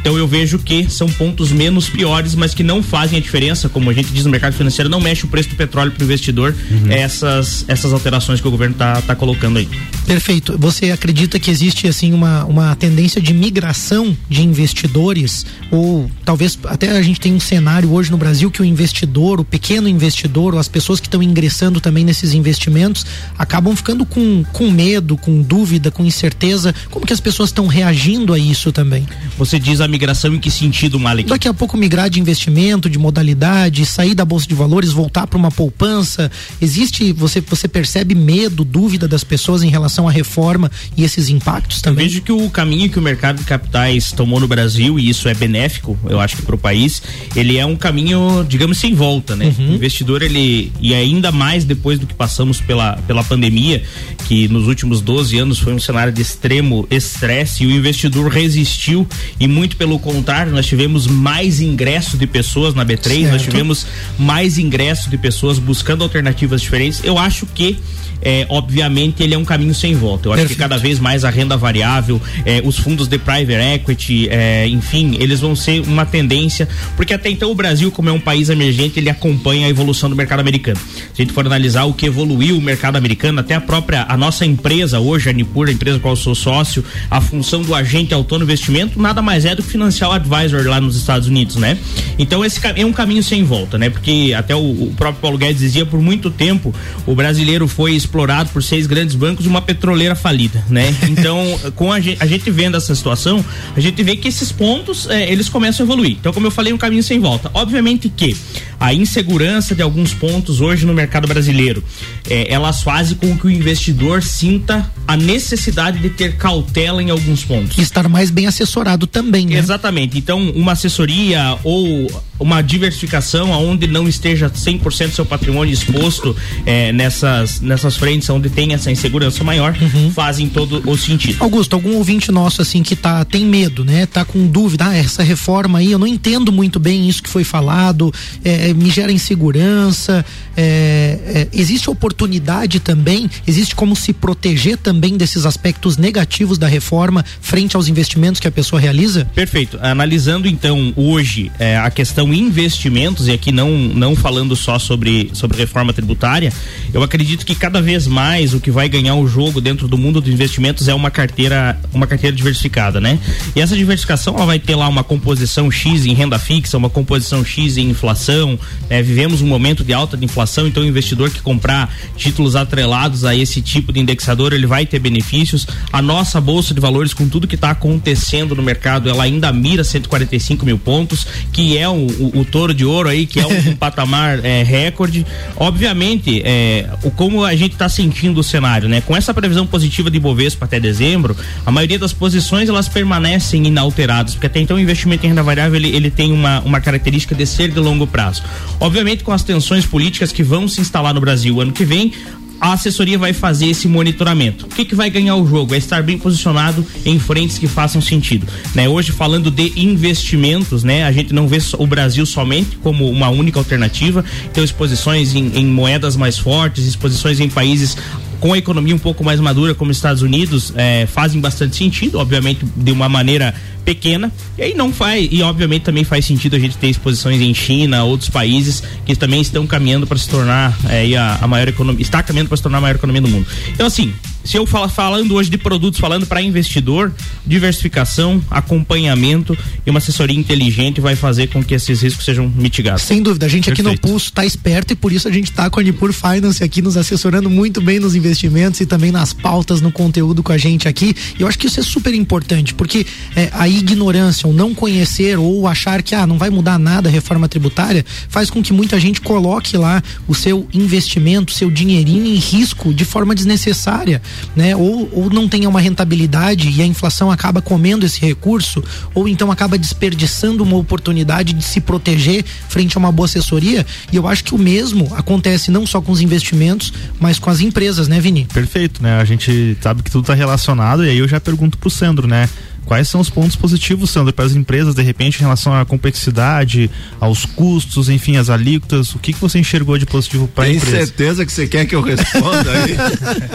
Então eu vejo que são pontos menos piores, mas que não fazem a diferença, como a gente diz no mercado financeiro, não mexe o preço do petróleo para o investidor, uhum. essas, essas alterações que o governo está tá colocando aí. Perfeito. Você acredita que existe assim uma, uma tendência de migração de investidores? Ou talvez até a gente tem um cenário hoje no Brasil que o investidor, o pequeno investidor, ou as pessoas que estão ingressando também nesses investimentos, acabam ficando com, com medo, com dúvida, com incerteza. Como que as pessoas estão reagindo a isso também? Você diz a migração em que sentido, Malik? Daqui a pouco migrar de investimento, de modalidade, sair da bolsa de valores, voltar para uma poupança. Existe, você, você percebe medo, dúvida das pessoas em relação à reforma e esses impactos também? Eu vejo que o caminho que o mercado de capitais tomou no Brasil, e isso é benéfico, eu acho que para o país, ele é um caminho, digamos, sem volta, né? Uhum. O investidor, ele, e ainda mais depois do que passamos pela, pela pandemia, que nos últimos 12 anos foi um cenário de extremo estresse, e o investidor resistiu e muito pelo contrário, nós tivemos mais ingresso de pessoas na B3, certo. nós tivemos mais ingresso de pessoas buscando alternativas diferentes. Eu acho que é, obviamente ele é um caminho sem volta. Eu acho Perfeito. que cada vez mais a renda variável, é, os fundos de private equity, é, enfim, eles vão ser uma tendência, porque até então o Brasil, como é um país emergente, ele acompanha a evolução do mercado americano. Se a gente for analisar o que evoluiu o mercado americano, até a própria, a nossa empresa hoje, a Nipur, a empresa com qual eu sou sócio, a função do agente autônomo investimento nada mais é do que financial advisor lá nos Estados Unidos, né? Então esse é um caminho sem volta, né? Porque até o, o próprio Paulo Guedes dizia por muito tempo o brasileiro foi explorado por seis grandes bancos e uma petroleira falida, né? Então, com a gente, a gente vendo essa situação, a gente vê que esses pontos, é, eles começam a evoluir. Então, como eu falei, um caminho sem volta. Obviamente que a insegurança de alguns pontos hoje no mercado brasileiro, é, elas fazem com que o investidor sinta a necessidade de ter cautela em alguns pontos. E estar mais bem assessorado também, né? Exatamente. Então, uma assessoria ou uma diversificação aonde não esteja 100% seu patrimônio exposto é, nessas, nessas frentes onde tem essa insegurança maior, Uhum. fazem todo o sentido. Augusto, algum ouvinte nosso assim que tá tem medo, né? Tá com dúvida, ah, essa reforma aí, eu não entendo muito bem isso que foi falado, é, me gera insegurança. é, é, existe oportunidade também? Existe como se proteger também desses aspectos negativos da reforma frente aos investimentos que a pessoa realiza? Perfeito. Analisando então hoje é, a questão investimentos e aqui não não falando só sobre sobre reforma tributária, eu acredito que cada vez mais o que vai ganhar o jogo dentro do mundo dos investimentos é uma carteira uma carteira diversificada, né? E essa diversificação ela vai ter lá uma composição X em renda fixa, uma composição X em inflação. né? vivemos um momento de alta de inflação, então o investidor que comprar títulos atrelados a esse tipo de indexador ele vai ter benefícios. A nossa bolsa de valores com tudo que está acontecendo no mercado, ela ainda mira 145 mil pontos, que é o, o, o touro de ouro aí, que é um, um patamar é, recorde. Obviamente, é, o como a gente está sentindo o cenário, né? Com essa previsão positiva de Bovespa até dezembro, a maioria das posições elas permanecem inalteradas, porque até então o investimento em renda variável ele, ele tem uma, uma característica de ser de longo prazo. Obviamente, com as tensões políticas que vão se instalar no Brasil ano que vem, a assessoria vai fazer esse monitoramento. O que, que vai ganhar o jogo? É estar bem posicionado em frentes que façam sentido. Né? Hoje, falando de investimentos, né? a gente não vê o Brasil somente como uma única alternativa, então exposições em, em moedas mais fortes, exposições em países com a economia um pouco mais madura, como os Estados Unidos, eh, fazem bastante sentido, obviamente de uma maneira pequena, e aí não faz, e obviamente também faz sentido a gente ter exposições em China, outros países que também estão caminhando para se tornar aí a, a maior economia, está caminhando para se tornar a maior economia do mundo. Então assim, se eu fala, falando hoje de produtos, falando para investidor, diversificação, acompanhamento e uma assessoria inteligente vai fazer com que esses riscos sejam mitigados. Sem dúvida, a gente aqui Perfeito. no Pulso tá esperto e por isso a gente tá com a Nipur Finance aqui nos assessorando muito bem nos investimentos e também nas pautas, no conteúdo com a gente aqui. E eu acho que isso é super importante, porque é, a ignorância, o não conhecer ou achar que ah, não vai mudar nada a reforma tributária, faz com que muita gente coloque lá o seu investimento, seu dinheirinho em risco de forma desnecessária, né? Ou, ou não tenha uma rentabilidade e a inflação acaba comendo esse recurso, ou então acaba desperdiçando uma oportunidade de se proteger frente a uma boa assessoria. E eu acho que o mesmo acontece não só com os investimentos, mas com as empresas, né, Vini? Perfeito, né? A gente sabe que tudo está relacionado e aí eu já pergunto pro Sandro, né? Quais são os pontos positivos, Sandro, para as empresas, de repente, em relação à complexidade, aos custos, enfim, as alíquotas? O que, que você enxergou de positivo para a Tem empresa? certeza que você quer que eu responda aí?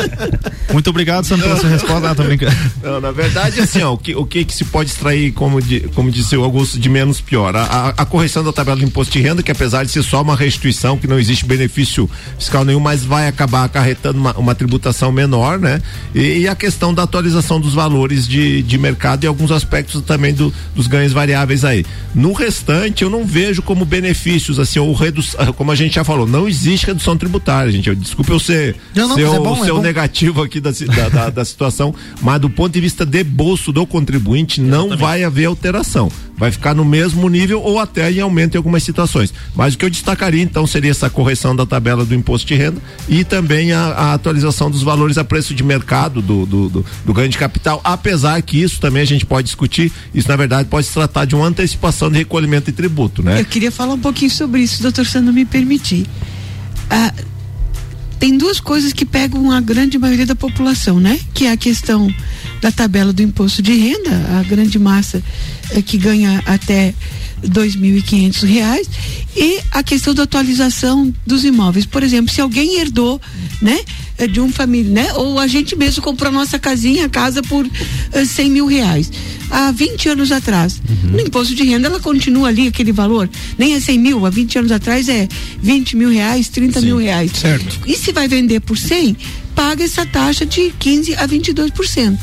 Muito obrigado, Sandro, pela sua resposta. Ah, tô brincando. Não, na verdade, assim, ó, o que, o que que se pode extrair, como, de, como disse o Augusto, de menos pior? A, a- a correção da tabela do imposto de renda, que apesar de ser só uma restituição, que não existe benefício fiscal nenhum, mas vai acabar acarretando uma, uma tributação menor, né? E, e a questão da atualização dos valores de, de mercado e alguns aspectos também do- dos ganhos variáveis aí. No restante, eu não vejo como benefícios, assim, ou redução, como a gente já falou, não existe redução tributária, gente. Eu, desculpa eu ser, Não, não, ser, é o- bom, é ser bom. negativo aqui da, da, da- da situação, mas do ponto de vista de bolso do contribuinte, não vai haver alteração. Vai ficar no mesmo nível ou até em aumento em algumas situações. Mas o que eu destacaria então seria essa correção da tabela do imposto de renda e também a, a atualização dos valores a preço de mercado do, do, do- do ganho de capital, apesar que isso também a gente pode discutir, isso na verdade pode se tratar de uma antecipação de recolhimento de tributo, né? Eu queria falar um pouquinho sobre isso, doutor, se não me permitir. Ah, tem duas coisas que pegam a grande maioria da população, né? Que é a questão da tabela do imposto de renda, a grande massa que ganha até 2.500 reais e a questão da atualização dos imóveis. Por exemplo, se alguém herdou, né, eh, de um família, né, ou a gente mesmo comprou a nossa casinha, a casa por eh, 100 mil reais há 20 anos atrás. No imposto de renda ela continua ali aquele valor, nem é 100 mil, há 20 anos atrás é 20 mil reais, 30 mil reais. Certo. E se vai vender por 100, paga essa taxa de 15 a 22%.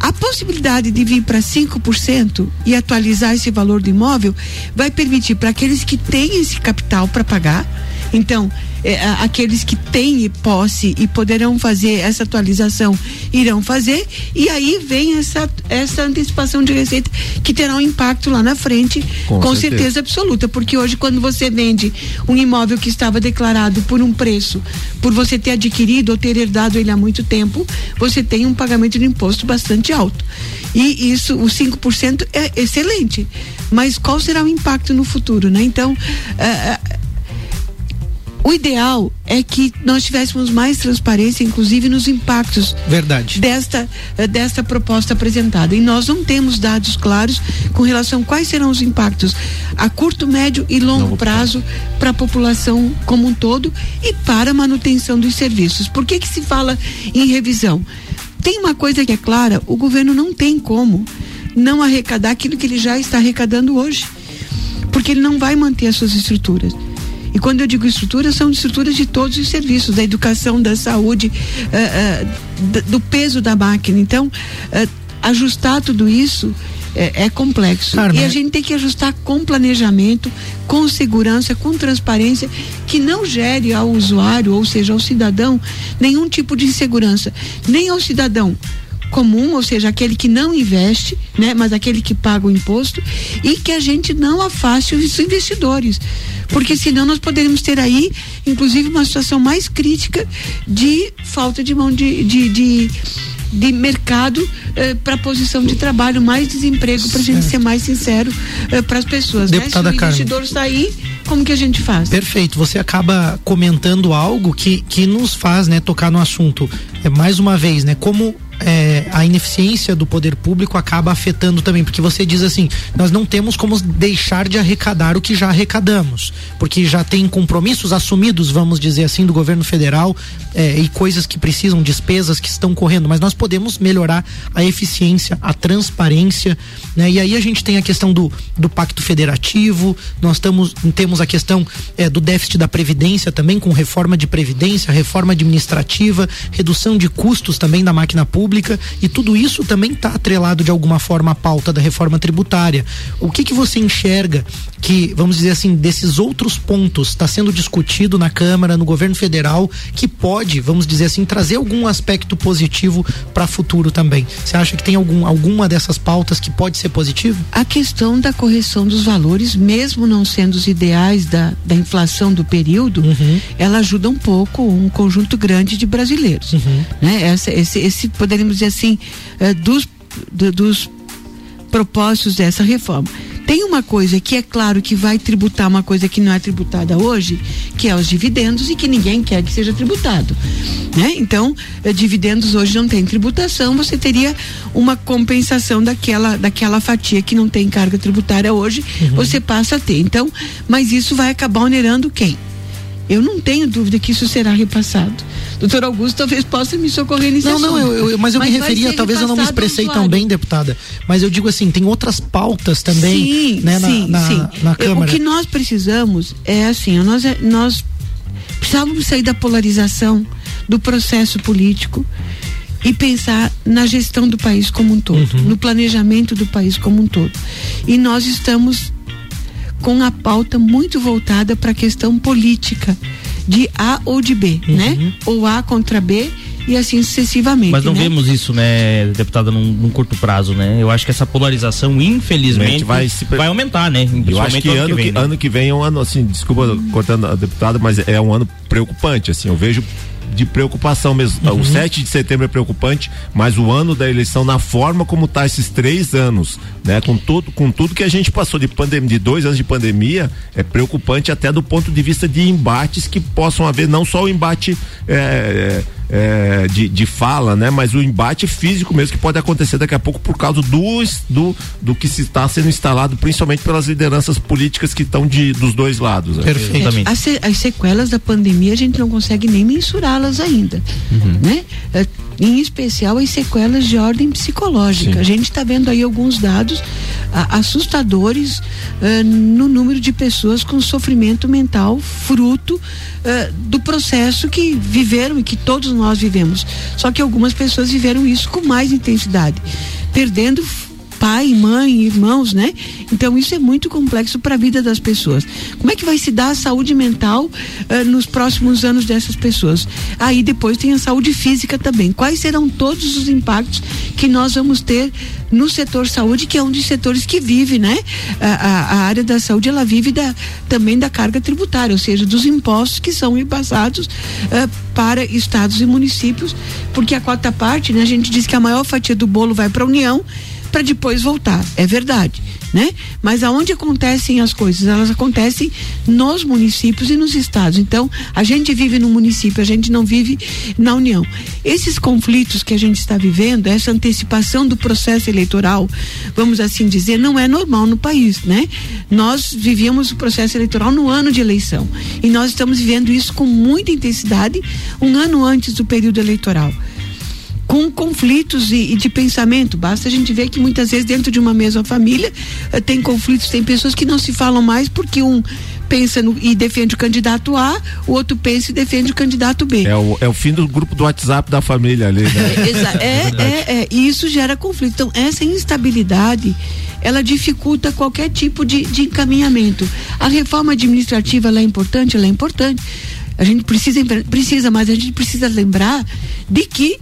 A possibilidade de vir para 5% e atualizar esse valor do imóvel vai permitir para aqueles que têm esse capital para pagar, Então, é, aqueles que têm posse e poderão fazer essa atualização irão fazer e aí vem essa, essa antecipação de receita que terá um impacto lá na frente Com com, certeza. certeza. absoluta porque hoje quando você vende um imóvel que estava declarado por um preço por você ter adquirido ou ter herdado ele há muito tempo você tem um pagamento de imposto bastante alto e isso os 5% é excelente mas qual será o impacto no futuro né então ah, o ideal é que nós tivéssemos mais transparência, inclusive nos impactos Verdade. desta, eh, desta proposta apresentada. E nós não temos dados claros com relação a quais serão os impactos a curto, médio e longo prazo para a população como um todo e para a manutenção dos serviços. Por que, que se fala em revisão? Tem uma coisa que é clara: o governo não tem como não arrecadar aquilo que ele já está arrecadando hoje porque ele não vai manter as suas estruturas. E quando eu digo estruturas, são estruturas de todos os serviços, da educação, da saúde, eh, d- do peso da máquina. Então, eh, ajustar tudo isso eh, é, complexo. Carmen. E a gente tem que ajustar com planejamento, com segurança, com transparência, que não gere ao usuário, ou seja, ao cidadão, nenhum tipo de insegurança. Nem ao cidadão comum, ou seja, aquele que não investe, né, mas aquele que paga o imposto e que a gente não afaste os investidores, porque senão nós poderíamos ter aí, inclusive, uma situação mais crítica de falta de mão de, de, de de mercado para posição de trabalho, mais desemprego, para a gente ser mais sincero para as pessoas. Deputada né? Se o investidor aí, como que a gente faz? Perfeito. Você acaba comentando algo que, que nos faz, né, tocar no assunto. É mais uma vez, né, como é, a ineficiência do poder público acaba afetando também, porque você diz assim, nós não temos como deixar de arrecadar o que já arrecadamos, porque já tem compromissos assumidos, vamos dizer assim, do governo federal é, e coisas que precisam, despesas que estão correndo, mas nós podemos melhorar a eficiência, a transparência, né? E aí a gente tem a questão do, do pacto federativo, nós tamos, temos a questão é, do déficit da previdência também, com reforma de previdência, reforma administrativa, redução de custos também da máquina pública e tudo isso também está atrelado de alguma forma à pauta da reforma tributária. O que que você enxerga que, vamos dizer assim, desses outros pontos está sendo discutido na Câmara, no governo federal, que pode, vamos dizer assim, trazer algum aspecto positivo para futuro também? Você acha que tem algum, alguma dessas pautas que pode ser positivo? A questão da correção dos valores, mesmo não sendo os ideais da, da inflação do período, ela ajuda um pouco um conjunto grande de brasileiros. Né? Essa, esse, esse, poderíamos dizer assim, eh, dos, do- dos propósitos dessa reforma. Tem uma coisa que é claro que vai tributar uma coisa que não é tributada hoje, que é os dividendos e que ninguém quer que seja tributado, né? Então, eh, dividendos hoje não tem tributação, você teria uma compensação daquela daquela fatia que não tem carga tributária hoje, você passa a ter. Então, mas isso vai acabar onerando quem? Eu não tenho dúvida que isso será repassado. Doutor Augusto talvez possa me socorrer nesse Não, não, eu, eu- mas eu me vai referia, talvez eu não me expressei tão bem, deputada, mas eu digo assim, tem outras pautas também, Sim, né, na, sim, na, sim. na Câmara. O que nós precisamos é assim, nós, é- nós precisávamos sair da polarização do processo político e pensar na gestão do país como um todo, Uhum. no planejamento do país como um todo. E nós estamos com a pauta muito voltada para a questão política de A ou de B, Uhum. né? Ou A contra B e assim sucessivamente. Mas não né? vemos isso, né, deputada, num, num curto prazo, né? Eu acho que essa polarização, infelizmente, vai vai, se- aumentar, né? Eu acho que ano ano que, vem, né? ano que vem é um ano, assim, desculpa cortando a deputada, mas é um ano preocupante, assim, eu vejo de preocupação mesmo. Uhum. O 7 de setembro é preocupante, mas o ano da eleição, na forma como tá esses três anos, né? Com tudo, com tudo que a gente passou de pandemia, de dois anos de pandemia, é preocupante até do ponto de vista de embates que possam haver, não só o embate é, é, de, de fala, né? Mas o embate físico mesmo que pode acontecer daqui a pouco por causa do, do, do que se está sendo instalado, principalmente pelas lideranças políticas que estão de, dos dois lados. né? As, se- as sequelas da pandemia a gente não consegue nem mensurá-las ainda, né? É, Em especial as sequelas de ordem psicológica. A gente está vendo aí alguns dados ah, assustadores ah, no número de pessoas com sofrimento mental fruto ah, do processo que viveram e que todos nós vivemos. Só que algumas pessoas viveram isso com mais intensidade, perdendo pai, mãe, irmãos, né? Então isso é muito complexo para a vida das pessoas. Como é que vai se dar a saúde mental uh, nos próximos anos dessas pessoas? Aí depois tem a saúde física também. Quais serão todos os impactos que nós vamos ter no setor saúde, que é um dos setores que vive, né? A, a, a área da saúde ela vive da, também da carga tributária, ou seja, dos impostos que são repassados uh, para estados e municípios, porque a quarta parte, né? A gente diz que a maior fatia do bolo vai para a União para depois voltar. É verdade, né? Mas aonde acontecem as coisas? Elas acontecem nos municípios e nos estados. Então, a gente vive no município, a gente não vive na União. Esses conflitos que a gente está vivendo, essa antecipação do processo eleitoral, vamos assim dizer, não é normal no país, né? Nós vivíamos o processo eleitoral no ano de eleição e nós estamos vivendo isso com muita intensidade um ano antes do período eleitoral com conflitos e, e, de pensamento. Basta a gente ver que muitas vezes dentro de uma mesma família uh, tem conflitos, tem pessoas que não se falam mais porque um pensa no, e defende o candidato A, o outro pensa e defende o candidato B. É o, é o fim do grupo do WhatsApp da família ali, né? é, é, é, é, e isso gera conflito. Então, essa instabilidade ela dificulta qualquer tipo de, de encaminhamento. A reforma administrativa ela é importante, ela é importante. A gente precisa, precisa, mas a gente precisa lembrar de que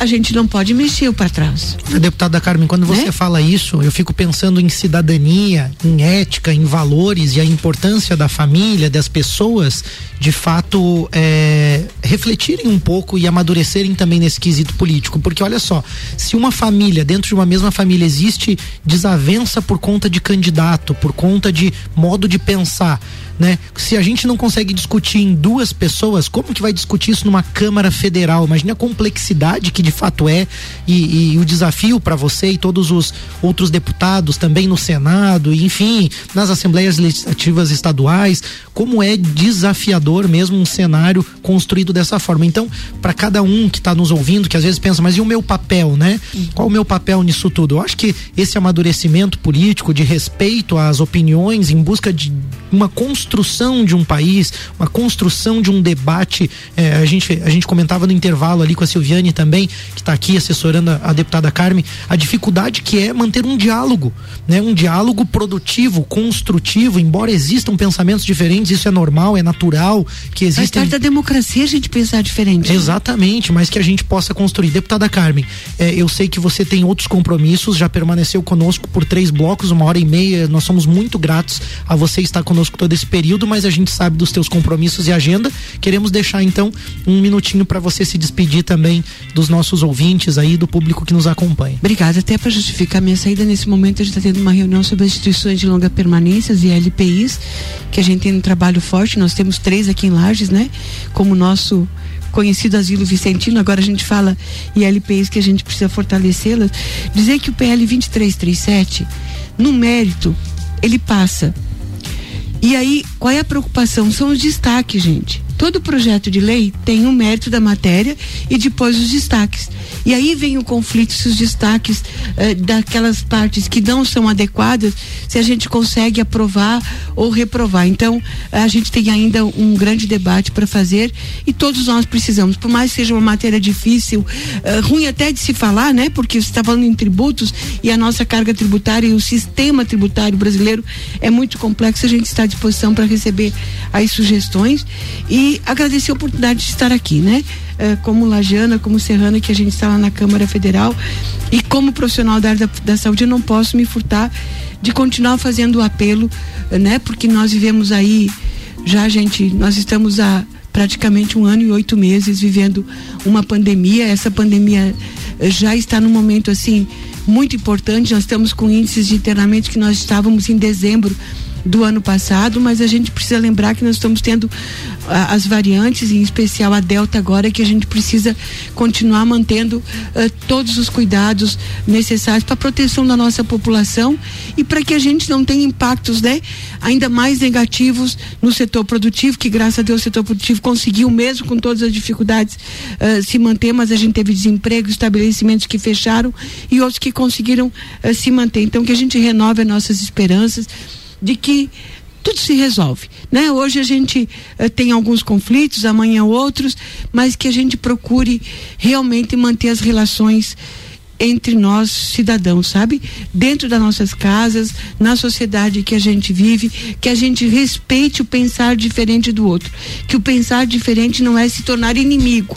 a gente não pode mexer para trás. Deputada Carmen, quando você né? fala isso, eu fico pensando em cidadania, em ética, em valores e a importância da família, das pessoas, de fato, é, refletirem um pouco e amadurecerem também nesse quesito político. Porque olha só, se uma família, dentro de uma mesma família, existe desavença por conta de candidato, por conta de modo de pensar né? Se a gente não consegue discutir em duas pessoas, como que vai discutir isso numa Câmara Federal? Imagina a complexidade que de fato é e, e o desafio para você e todos os outros deputados também no Senado, enfim, nas assembleias legislativas estaduais, como é desafiador mesmo um cenário construído dessa forma. Então, para cada um que está nos ouvindo, que às vezes pensa, mas e o meu papel, né? Qual o meu papel nisso tudo? Eu acho que esse amadurecimento político de respeito às opiniões em busca de uma construção construção de um país, uma construção de um debate. É, a, gente, a gente comentava no intervalo ali com a Silviane também, que está aqui assessorando a, a, deputada Carmen, a dificuldade que é manter um diálogo, né? Um diálogo produtivo, construtivo, embora existam pensamentos diferentes, isso é normal, é natural que existem. Faz parte da democracia a gente pensar diferente. Exatamente, mas que a gente possa construir. Deputada Carmen, é, eu sei que você tem outros compromissos, já permaneceu conosco por três blocos, uma hora e meia. Nós somos muito gratos a você estar conosco todo esse período período, mas a gente sabe dos teus compromissos e agenda. Queremos deixar então um minutinho para você se despedir também dos nossos ouvintes aí, do público que nos acompanha. Obrigada. Até para justificar minha saída nesse momento, a gente está tendo uma reunião sobre as instituições de longa permanência e LPIs, que a gente tem um trabalho forte. Nós temos três aqui em Lages, né? Como nosso conhecido asilo Vicentino, agora a gente fala em LPIs que a gente precisa fortalecê-las. Dizer que o PL 2337, no mérito, ele passa e aí, qual é a preocupação? São os destaques, gente. Todo projeto de lei tem um mérito da matéria e depois os destaques. E aí vem o conflito se os destaques eh, daquelas partes que não são adequadas, se a gente consegue aprovar ou reprovar. Então, a gente tem ainda um grande debate para fazer e todos nós precisamos, por mais que seja uma matéria difícil, eh, ruim até de se falar, né? Porque você está falando em tributos e a nossa carga tributária e o sistema tributário brasileiro é muito complexo, a gente está à disposição para receber as sugestões e agradecer a oportunidade de estar aqui, né? É, como Lajana, como Serrana, que a gente está lá na Câmara Federal. E como profissional da área da, da saúde, eu não posso me furtar de continuar fazendo o apelo, né? Porque nós vivemos aí, já, gente, nós estamos há praticamente um ano e oito meses vivendo uma pandemia. Essa pandemia eh, já está num momento assim muito importante. Nós estamos com índices de internamento que nós estávamos em dezembro do ano passado, mas a gente precisa lembrar que nós estamos tendo a, as variantes, em especial a Delta agora, que a gente precisa continuar mantendo uh, todos os cuidados necessários para a proteção da nossa população e para que a gente não tenha impactos, né, ainda mais negativos no setor produtivo, que graças a Deus o setor produtivo conseguiu mesmo com todas as dificuldades uh, se manter, mas a gente teve desemprego, estabelecimentos que fecharam e outros que conseguiram uh, se manter. Então que a gente renove as nossas esperanças de que tudo se resolve, né? Hoje a gente uh, tem alguns conflitos, amanhã outros, mas que a gente procure realmente manter as relações entre nós cidadãos, sabe? Dentro das nossas casas, na sociedade que a gente vive, que a gente respeite o pensar diferente do outro, que o pensar diferente não é se tornar inimigo,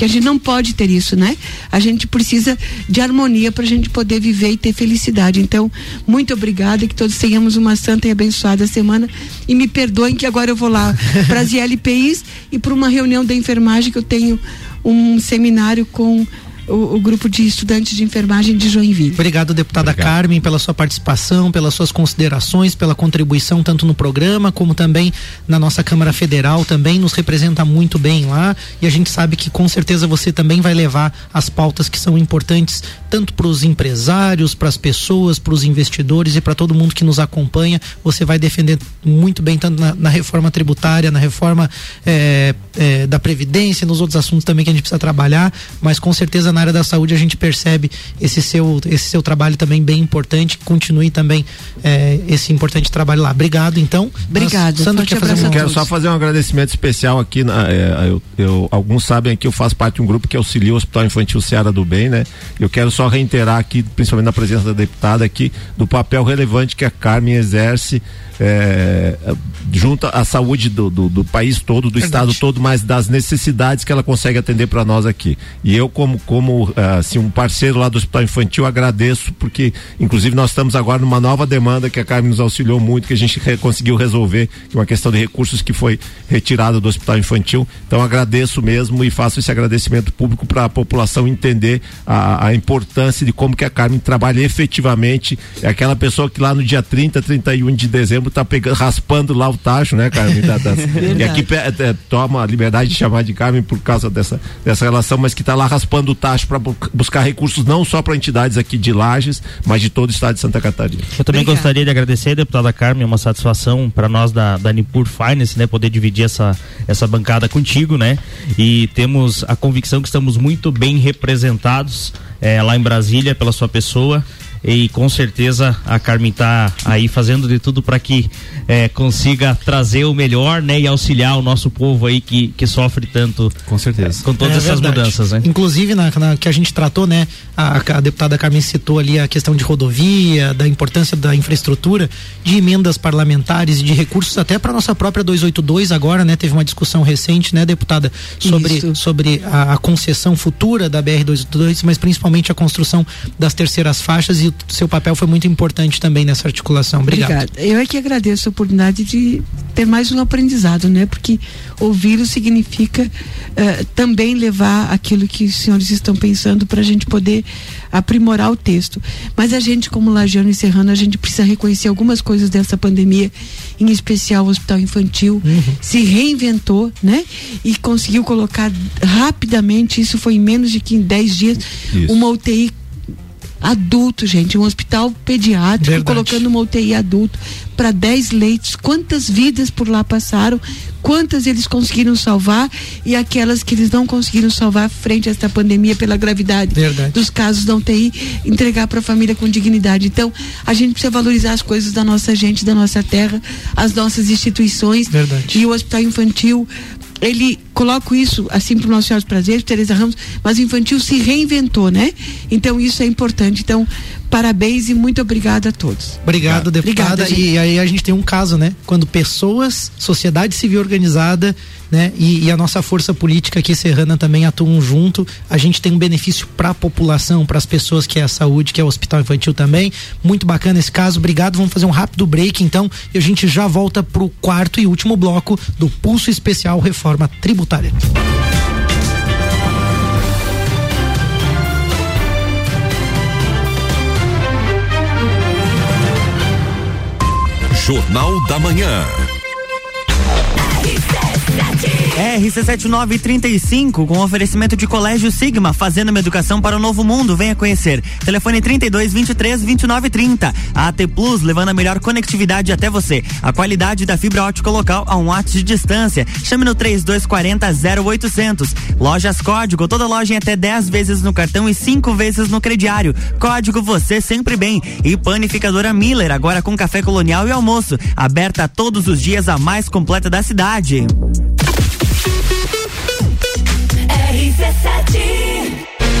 que a gente não pode ter isso, né? A gente precisa de harmonia para a gente poder viver e ter felicidade. Então, muito obrigada, que todos tenhamos uma santa e abençoada semana. E me perdoem que agora eu vou lá para as ILPIs e para uma reunião da enfermagem que eu tenho um seminário com o, o, grupo de estudantes de enfermagem de Joinville. Obrigado, deputada Obrigado. Carmen, pela sua participação, pelas suas considerações, pela contribuição tanto no programa como também na nossa Câmara Federal, também nos representa muito bem lá e a gente sabe que com certeza você também vai levar as pautas que são importantes tanto para os empresários, para as pessoas, para os investidores e para todo mundo que nos acompanha. Você vai defender muito bem tanto na, na reforma tributária, na reforma é, é, da previdência, nos outros assuntos também que a gente precisa trabalhar, mas com certeza na área da saúde a gente percebe esse seu esse seu trabalho também bem importante. Continue também é, esse importante trabalho lá. Obrigado, então. Obrigado. Sandro, quer fazer um... Quero só fazer um agradecimento especial aqui. Na, é, eu, eu, alguns sabem que eu faço parte de um grupo que auxilia o Hospital Infantil Seara do Bem, né? Eu quero só reiterar aqui, principalmente na presença da deputada aqui, do papel relevante que a Carmen exerce é, junto à saúde do, do, do país todo, do Verdade. estado todo, mas das necessidades que ela consegue atender para nós aqui. E eu, como, como assim, um parceiro lá do Hospital Infantil, agradeço, porque inclusive nós estamos agora numa nova demanda que a Carmen nos auxiliou muito, que a gente conseguiu resolver, que é uma questão de recursos que foi retirada do Hospital Infantil. Então agradeço mesmo e faço esse agradecimento público para a população entender a, a importância de como que a Carmen trabalha efetivamente. É aquela pessoa que lá no dia 30, 31 de dezembro tá pegando, raspando lá o tacho, né, Carmen? Da, das, e aqui é, toma a liberdade de chamar de Carmen por causa dessa, dessa relação, mas que está lá raspando o tacho para bu buscar recursos não só para entidades aqui de Lages, mas de todo o estado de Santa Catarina. Eu também Obrigada. gostaria de agradecer, deputada Carmen, uma satisfação para nós da, da Nipur Finance, né, poder dividir essa, essa bancada contigo, né? E temos a convicção que estamos muito bem representados é, lá em Brasília pela sua pessoa e com certeza a Carmen está aí fazendo de tudo para que é, consiga trazer o melhor, né, e auxiliar o nosso povo aí que, que sofre tanto. Com certeza. É, com todas é essas verdade. mudanças, né? Inclusive na, na, que a gente tratou, né, a, a, deputada Carmen citou ali a questão de rodovia, da importância da infraestrutura, de emendas parlamentares e de recursos até para nossa própria 282 agora, né, teve uma discussão recente, né, deputada, sobre sobre a, a concessão futura da BR 282, mas principalmente a construção das terceiras faixas e o seu papel foi muito importante também nessa articulação. Obrigado. Obrigada. Eu é que agradeço a oportunidade de ter mais um aprendizado, né? Porque ouvi-lo significa uh, também levar aquilo que os senhores estão pensando para a gente poder aprimorar o texto. Mas a gente, como Lagiano e Serrano, a gente precisa reconhecer algumas coisas dessa pandemia, em especial o Hospital Infantil, uhum. se reinventou, né? E conseguiu colocar rapidamente, isso foi em menos de 10 dias, isso. uma UTI adulto, gente, um hospital pediátrico Verdade. colocando uma UTI adulto para 10 leitos. Quantas vidas por lá passaram? Quantas eles conseguiram salvar e aquelas que eles não conseguiram salvar frente a esta pandemia pela gravidade Verdade. dos casos da UTI, entregar para a família com dignidade. Então, a gente precisa valorizar as coisas da nossa gente, da nossa terra, as nossas instituições. Verdade. E o hospital infantil ele coloco isso assim para o nosso Senhor Prazer, Teresa Ramos, mas o infantil se reinventou, né? Então isso é importante. Então, parabéns e muito obrigada a todos. Obrigado, deputada. Obrigada, e aí a gente tem um caso, né? Quando pessoas, sociedade civil organizada né? E, e, a nossa força política aqui serrana também atuam junto. A gente tem um benefício para a população, para as pessoas que é a saúde, que é o hospital infantil também. Muito bacana esse caso. Obrigado. Vamos fazer um rápido break então e a gente já volta pro quarto e último bloco do Pulso Especial Reforma Tributária. Jornal da Manhã. RC7935, com oferecimento de Colégio Sigma, fazendo uma educação para o novo mundo. Venha conhecer. Telefone 32 23 29 30. A AT Plus, levando a melhor conectividade até você. A qualidade da fibra ótica local a um ato de distância. Chame no 3240 0800. Lojas Código, toda loja em até 10 vezes no cartão e 5 vezes no crediário. Código você sempre bem. E panificadora Miller, agora com café colonial e almoço. Aberta todos os dias, a mais completa da cidade. RC7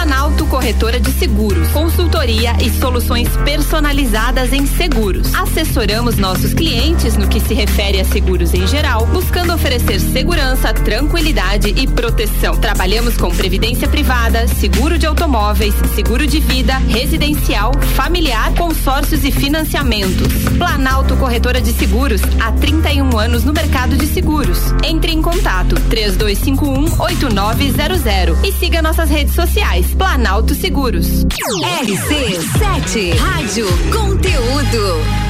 Planalto Corretora de Seguros, consultoria e soluções personalizadas em seguros. Assessoramos nossos clientes no que se refere a seguros em geral, buscando oferecer segurança, tranquilidade e proteção. Trabalhamos com previdência privada, seguro de automóveis, seguro de vida, residencial, familiar, consórcios e financiamentos. Planalto Corretora de Seguros, há 31 anos no mercado de seguros. Entre em contato 3251 8900 e siga nossas redes sociais. Planalto Seguros. RC7 Rádio Conteúdo.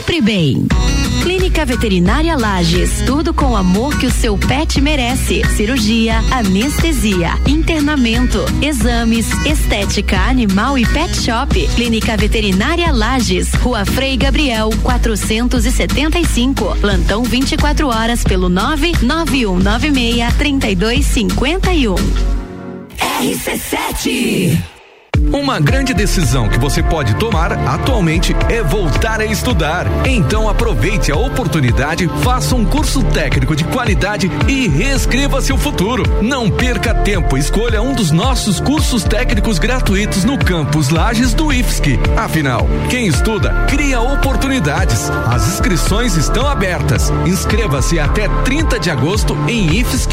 sempre bem. Clínica Veterinária Lages, tudo com o amor que o seu pet merece. Cirurgia, anestesia, internamento, exames, estética animal e pet shop. Clínica Veterinária Lages, Rua Frei Gabriel, 475. Plantão 24 horas pelo 99196 3251. RC7 uma grande decisão que você pode tomar atualmente é voltar a estudar. Então aproveite a oportunidade, faça um curso técnico de qualidade e reescreva seu futuro. Não perca tempo, escolha um dos nossos cursos técnicos gratuitos no campus Lages do IFSC. Afinal, quem estuda cria oportunidades. As inscrições estão abertas. Inscreva-se até 30 de agosto em ifsc.edu.br.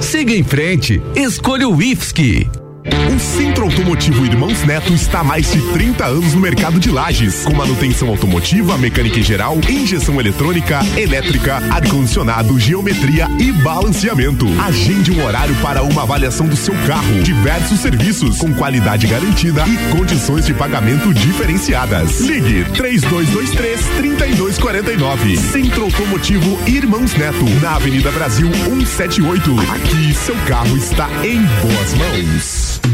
Siga em frente. Escolha o IFSC. O Centro Automotivo Irmãos Neto está há mais de 30 anos no mercado de lajes, com manutenção automotiva, mecânica em geral, injeção eletrônica, elétrica, ar-condicionado, geometria e balanceamento. Agende um horário para uma avaliação do seu carro. Diversos serviços com qualidade garantida e condições de pagamento diferenciadas. Ligue 3223 3249. Centro Automotivo Irmãos Neto, na Avenida Brasil 178. Aqui seu carro está em boas mãos.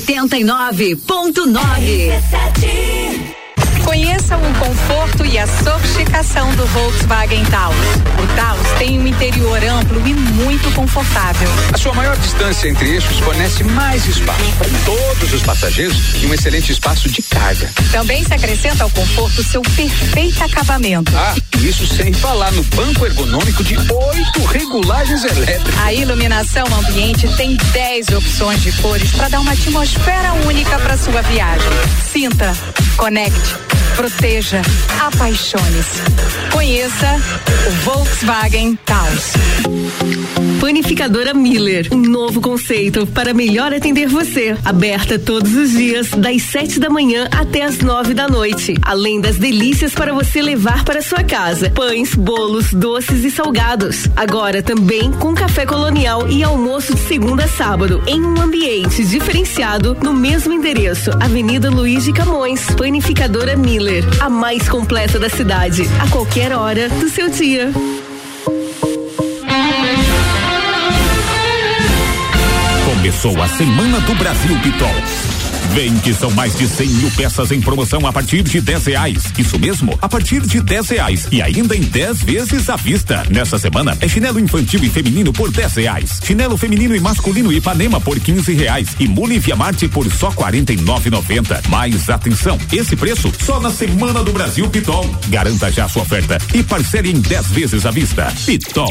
89.9. Conheça o conforto e a sofisticação do Volkswagen Taos. O Taos tem um interior amplo e muito confortável. A sua maior distância entre eixos fornece mais espaço para todos os passageiros e um excelente espaço de carga. Também se acrescenta ao conforto seu perfeito acabamento. Ah, isso sem falar no banco ergonômico de oito regulagens elétricas. A iluminação ambiente tem 10 opções de cores para dar uma atmosfera única para sua viagem. Sinta, conecte, proteja, apaixone-se. Conheça o Volkswagen Taos. Panificadora Miller, um novo conceito para melhor atender você. Aberta todos os dias, das 7 da manhã até as 9 da noite. Além das delícias para você levar para sua casa: pães, bolos, doces e salgados. Agora também com café colonial e almoço de segunda a sábado, em um ambiente diferenciado no mesmo endereço, Avenida Luiz de Camões. Panificadora Miller, a mais completa da cidade, a qualquer hora do seu dia. Começou a Semana do Brasil Pitol. Vem que são mais de 100 mil peças em promoção a partir de 10 reais. Isso mesmo, a partir de 10 reais. E ainda em 10 vezes à vista. Nesta semana é chinelo infantil e feminino por 10 reais. Chinelo feminino e masculino Ipanema por 15 reais. E mule Via Marte por só 49,90. Mais atenção, esse preço só na Semana do Brasil Pitol. Garanta já sua oferta e parcele em 10 vezes à vista. Pitol.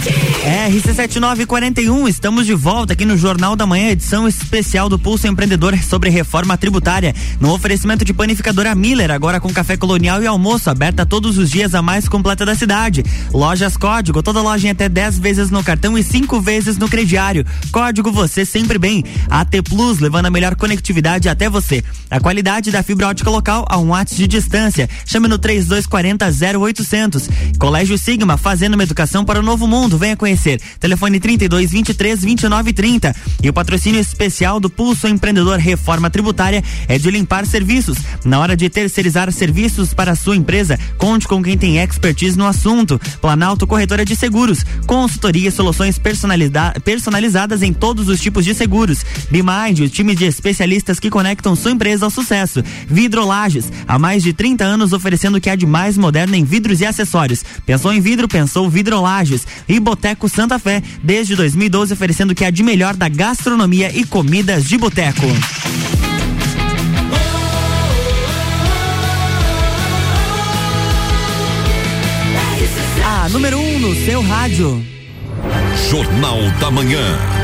RC7941, estamos de volta aqui no Jornal da Manhã, edição especial do Pulso Empreendedor sobre reforma tributária. No oferecimento de panificadora Miller, agora com café colonial e almoço, aberta todos os dias a mais completa da cidade. Lojas Código, toda loja em até 10 vezes no cartão e 5 vezes no crediário. Código você sempre bem. AT Plus, levando a melhor conectividade até você. A qualidade da fibra ótica local a um watts de distância. Chame no 3240 0800. Colégio Sigma, fazendo uma educação para o novo mundo. Venha conhecer. Telefone 32 23 29 30. E o patrocínio especial do Pulso Empreendedor Reforma Tributária é de limpar serviços. Na hora de terceirizar serviços para a sua empresa, conte com quem tem expertise no assunto. Planalto Corretora de Seguros, consultoria e soluções personaliza personalizadas em todos os tipos de seguros. Bimind, o time de especialistas que conectam sua empresa ao sucesso. Vidrolages, há mais de 30 anos oferecendo o que há de mais moderno em vidros e acessórios. Pensou em vidro, pensou Vidrolages. E Boteco Santa Fé, desde 2012 oferecendo o que há de melhor da gastronomia e comidas de boteco. A número 1 um no seu rádio. Jornal da Manhã.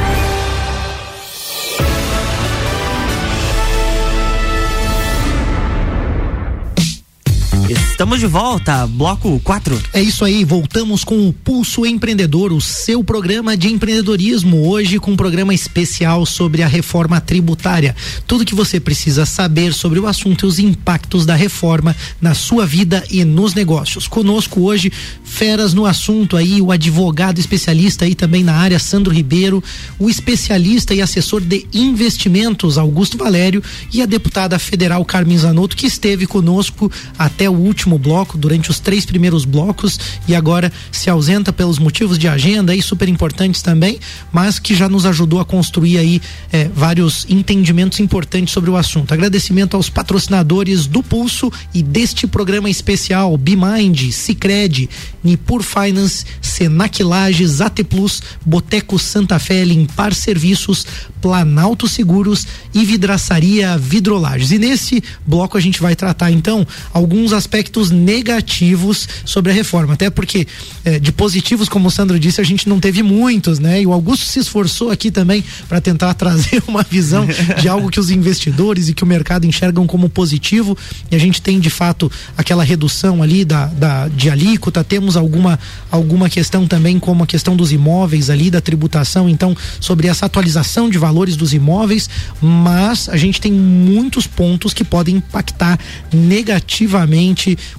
Estamos de volta, bloco 4. É isso aí, voltamos com o Pulso Empreendedor, o seu programa de empreendedorismo, hoje com um programa especial sobre a reforma tributária. Tudo que você precisa saber sobre o assunto e os impactos da reforma na sua vida e nos negócios. Conosco hoje, feras no assunto aí, o advogado especialista aí também na área, Sandro Ribeiro, o especialista e assessor de investimentos, Augusto Valério, e a deputada federal Carmen Zanotto, que esteve conosco até o último bloco, durante os três primeiros blocos, e agora se ausenta pelos motivos de agenda aí super importantes também, mas que já nos ajudou a construir aí eh, vários entendimentos importantes sobre o assunto. Agradecimento aos patrocinadores do Pulso e deste programa especial, Bimind, Cicred, Nipur Finance, Senac Lages, AT Plus, Boteco Santa Fé, Limpar Serviços, Planalto Seguros e Vidraçaria Vidrolages. E nesse bloco a gente vai tratar então alguns aspectos negativos sobre a reforma, até porque eh, de positivos, como o Sandro disse, a gente não teve muitos, né? E o Augusto se esforçou aqui também para tentar trazer uma visão de algo que os investidores e que o mercado enxergam como positivo. E a gente tem de fato aquela redução ali da, da de alíquota, temos alguma alguma questão também como a questão dos imóveis ali da tributação, então sobre essa atualização de valores dos imóveis, mas a gente tem muitos pontos que podem impactar negativamente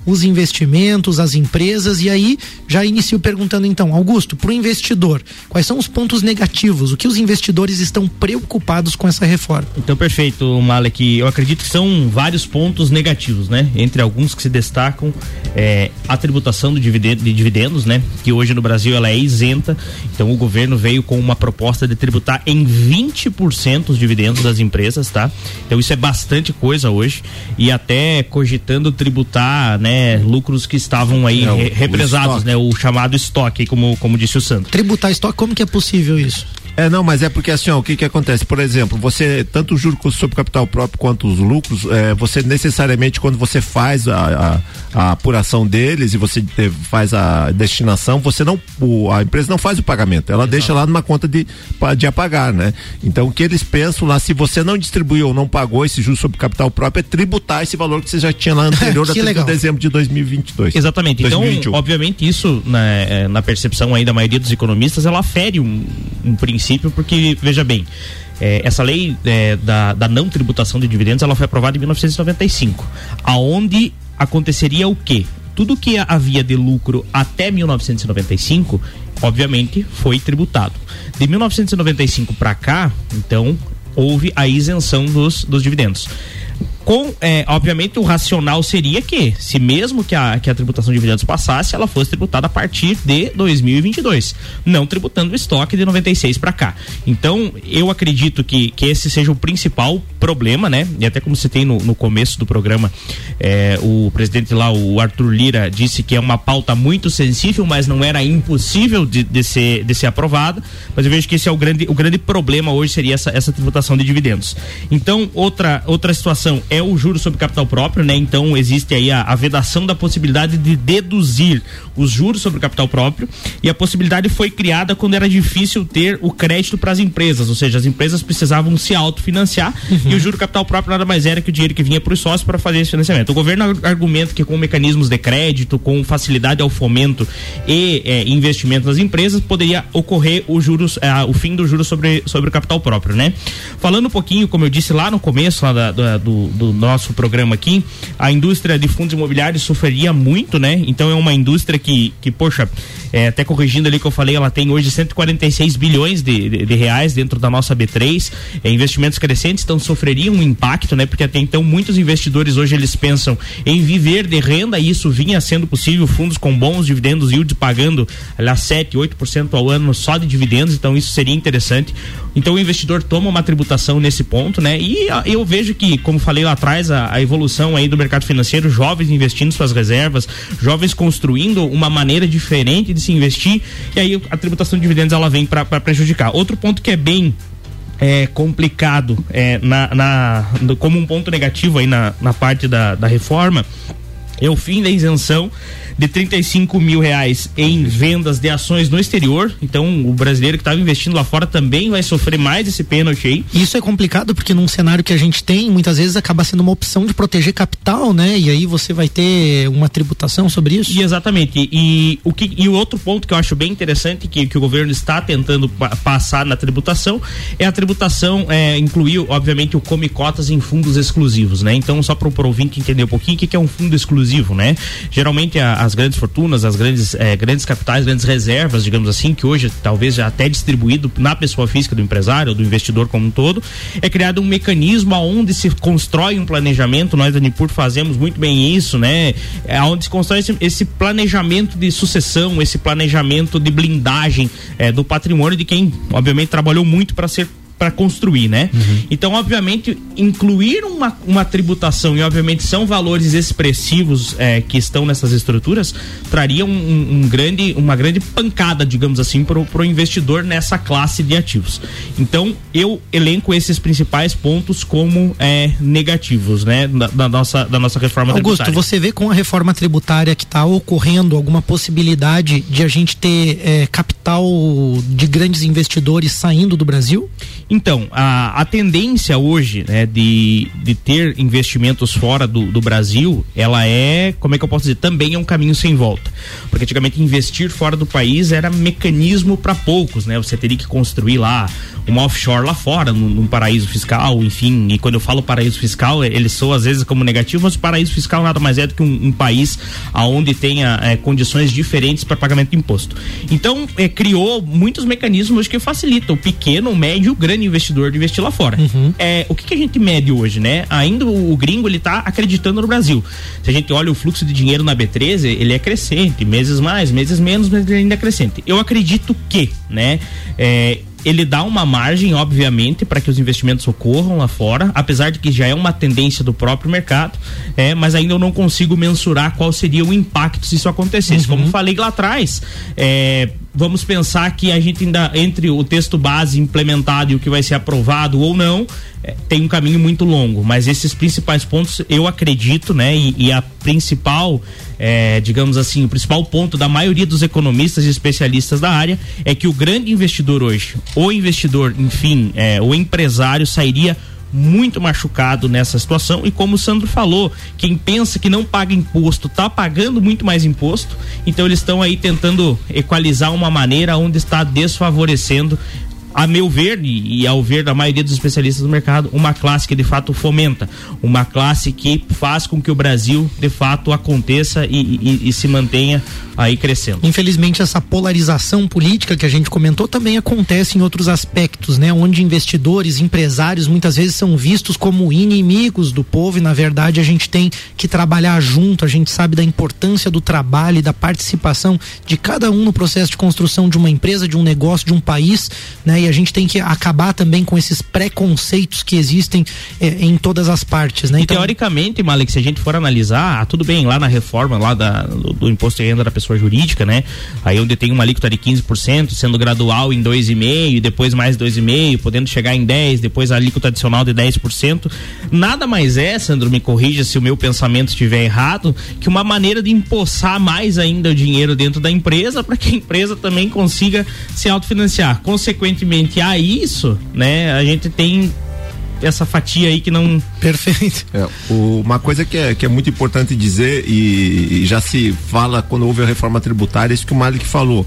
os investimentos, as empresas e aí já inicio perguntando então, Augusto, para o investidor, quais são os pontos negativos, o que os investidores estão preocupados com essa reforma? Então, perfeito, Malek. Eu acredito que são vários pontos negativos, né? Entre alguns que se destacam, é, a tributação do dividendo, de dividendos, né? Que hoje no Brasil ela é isenta. Então, o governo veio com uma proposta de tributar em 20% os dividendos das empresas, tá? Então, isso é bastante coisa hoje. E até cogitando tributar, né? Lucros que estavam aí É, o- re- o represados, estoque. né? O chamado estoque, como, como disse o Santo. Tributar estoque, como que é possível isso? É, não, mas é porque assim, ó, o que que acontece? Por exemplo, você, tanto o juro sobre capital próprio quanto os lucros, é, você necessariamente, quando você faz a, a, a apuração deles e você te- faz a destinação, você não, o- a empresa não faz o pagamento, ela deixa lá numa conta de, de apagar, né? Então, o que eles pensam lá, se você não distribuiu ou não pagou esse juro sobre capital próprio, é tributar esse valor que você já tinha lá anterior a Que 30 legal. de dezembro de 2022. Exatamente. Então, 2021. obviamente, isso, né, eh, na percepção aí da maioria dos economistas, ela fere um, um princípio, porque, veja bem, eh, essa lei eh, da, da não tributação de dividendos, ela foi aprovada em 1995, aonde aconteceria o quê? Tudo que havia de lucro até 1995, obviamente, foi tributado. De 1995 para cá, então, houve a isenção dos, dos dividendos. Com, é, obviamente, o racional seria que, se mesmo que a, que a tributação de dividendos passasse, ela fosse tributada a partir de 2022, não tributando o estoque de 96 para cá. Então, eu acredito que, que esse seja o principal problema, né? E até como você tem no, no começo do programa, é, o presidente lá, o Arthur Lira, disse que é uma pauta muito sensível, mas não era impossível de, de, ser, de ser aprovada. Mas eu vejo que esse é o grande, o grande problema hoje seria essa, essa tributação de dividendos. Então, outra, outra situação é o juro sobre capital próprio, né? Então, existe aí a, a vedação da possibilidade de deduzir os juros sobre capital próprio e a possibilidade foi criada quando era difícil ter o crédito para as empresas, ou seja, as empresas precisavam se autofinanciar uhum. e o juro capital próprio nada mais era que o dinheiro que vinha para os sócios para fazer esse financiamento. O governo argumenta que com mecanismos de crédito, com facilidade ao fomento e é, investimento nas empresas, poderia ocorrer o juros, é, o fim do juros sobre, sobre o capital próprio, né? Falando um pouquinho, como eu disse lá no começo lá da, da, do, do nosso programa aqui, a indústria de fundos imobiliários sofreria muito, né? Então é uma indústria que, que poxa, é, até corrigindo ali que eu falei, ela tem hoje 146 bilhões de, de, de reais dentro da nossa B3, é, investimentos crescentes, então sofreria um impacto, né? Porque até então muitos investidores hoje eles pensam em viver de renda e isso vinha sendo possível, fundos com bons dividendos, yield pagando aliás 7, 8% ao ano só de dividendos, então isso seria interessante. Então o investidor toma uma tributação nesse ponto, né? E a, eu vejo que, como falei lá atrás, a, a, evolução aí do mercado financeiro, jovens investindo suas reservas, jovens construindo uma maneira diferente de se investir, e aí a tributação de dividendos ela vem para prejudicar. Outro ponto que é bem é, complicado é, na, na, como um ponto negativo aí na, na parte da, da reforma é o fim da isenção de 35 mil reais em vendas de ações no exterior. Então, o brasileiro que estava investindo lá fora também vai sofrer mais esse pênalti aí. Isso é complicado porque num cenário que a gente tem, muitas vezes acaba sendo uma opção de proteger capital, né? E aí você vai ter uma tributação sobre isso. E exatamente. E o que e o outro ponto que eu acho bem interessante que, que o governo está tentando pa passar na tributação é a tributação é, incluir, obviamente, o come cotas em fundos exclusivos, né? Então, só para o ouvinte entender um pouquinho o que, que é um fundo exclusivo, né? Geralmente a, as grandes fortunas, as grandes, eh, grandes capitais, grandes reservas, digamos assim, que hoje talvez já até distribuído na pessoa física do empresário, ou do investidor como um todo, é criado um mecanismo aonde se constrói um planejamento, nós da Nipur fazemos muito bem isso, né? É onde se constrói esse, esse, planejamento de sucessão, esse planejamento de blindagem eh, do patrimônio de quem, obviamente, trabalhou muito para ser para construir, né? Uhum. Então, obviamente, incluir uma, uma tributação e, obviamente, são valores expressivos é, que estão nessas estruturas, traria um, um, um, grande, uma grande pancada, digamos assim, para o investidor nessa classe de ativos. Então, eu elenco esses principais pontos como é, negativos, né? Da, da, nossa, da nossa reforma Augusto, tributária. você vê com a reforma tributária que está ocorrendo alguma possibilidade de a gente ter é, capital de grandes investidores saindo do Brasil? Então, a, a tendência hoje né, de, de ter investimentos fora do, do Brasil, ela é, como é que eu posso dizer, também é um caminho sem volta. Porque antigamente investir fora do país era mecanismo para poucos, né? Você teria que construir lá uma offshore lá fora, num, num, paraíso fiscal, enfim. E quando eu falo paraíso fiscal, ele soa às vezes como negativo, mas paraíso fiscal nada mais é do que um, um país aonde tenha é, condições diferentes para pagamento de imposto. Então, é, criou muitos mecanismos que facilitam o pequeno, o médio, o grande investidor de investir lá fora. Uhum. É, o que, que, a gente mede hoje, né? Ainda o, o gringo ele tá acreditando no Brasil. Se a gente olha o fluxo de dinheiro na B13, ele é crescente, meses mais, meses menos, mas ele ainda é crescente. Eu acredito que, né? É, ele dá uma margem, obviamente, para que os investimentos ocorram lá fora, apesar de que já é uma tendência do próprio mercado, é, mas ainda eu não consigo mensurar qual seria o impacto se isso acontecesse. Uhum. Como falei lá atrás, é, vamos pensar que a gente ainda, entre o texto base implementado e o que vai ser aprovado ou não, é, tem um caminho muito longo. Mas esses principais pontos, eu acredito, né? E, e a principal, é, digamos assim, o principal ponto da maioria dos economistas e especialistas da área é que o grande investidor hoje, o investidor, enfim, é, o empresário sairia muito machucado nessa situação. E como o Sandro falou, quem pensa que não paga imposto está pagando muito mais imposto, então eles estão aí tentando equalizar uma maneira onde está desfavorecendo a meu ver e, ao ver da maioria dos especialistas do mercado, uma classe que de fato fomenta, uma classe que faz com que o Brasil de fato aconteça e, e, e se mantenha aí crescendo. Infelizmente essa polarização política que a gente comentou também acontece em outros aspectos, né? Onde investidores, empresários muitas vezes são vistos como inimigos do povo e na verdade a gente tem que trabalhar junto, a gente sabe da importância do trabalho e da participação de cada um no processo de construção de uma empresa, de um negócio, de um país, né? E a gente tem que acabar também com esses preconceitos que existem eh, em todas as partes, né? E então, teoricamente, Malik, se a gente for analisar, ah, tudo bem, lá na reforma lá da, do, do imposto de renda da pessoa jurídica, né? Aí onde tem uma alíquota de 15%, sendo gradual em 2,5%, depois mais 2,5%, podendo chegar em 10%, depois a alíquota adicional de 10%. Nada mais é, Sandro, me corrija se o meu pensamento estiver errado, que uma maneira de empossar mais ainda o dinheiro dentro da empresa para que a empresa também consiga se autofinanciar. Consequentemente a isso, né, a gente tem essa fatia aí que não. Perfeito. É, o, uma coisa que é, que é muito importante dizer, e, e, já se fala quando houve a reforma tributária, isso que o Malik falou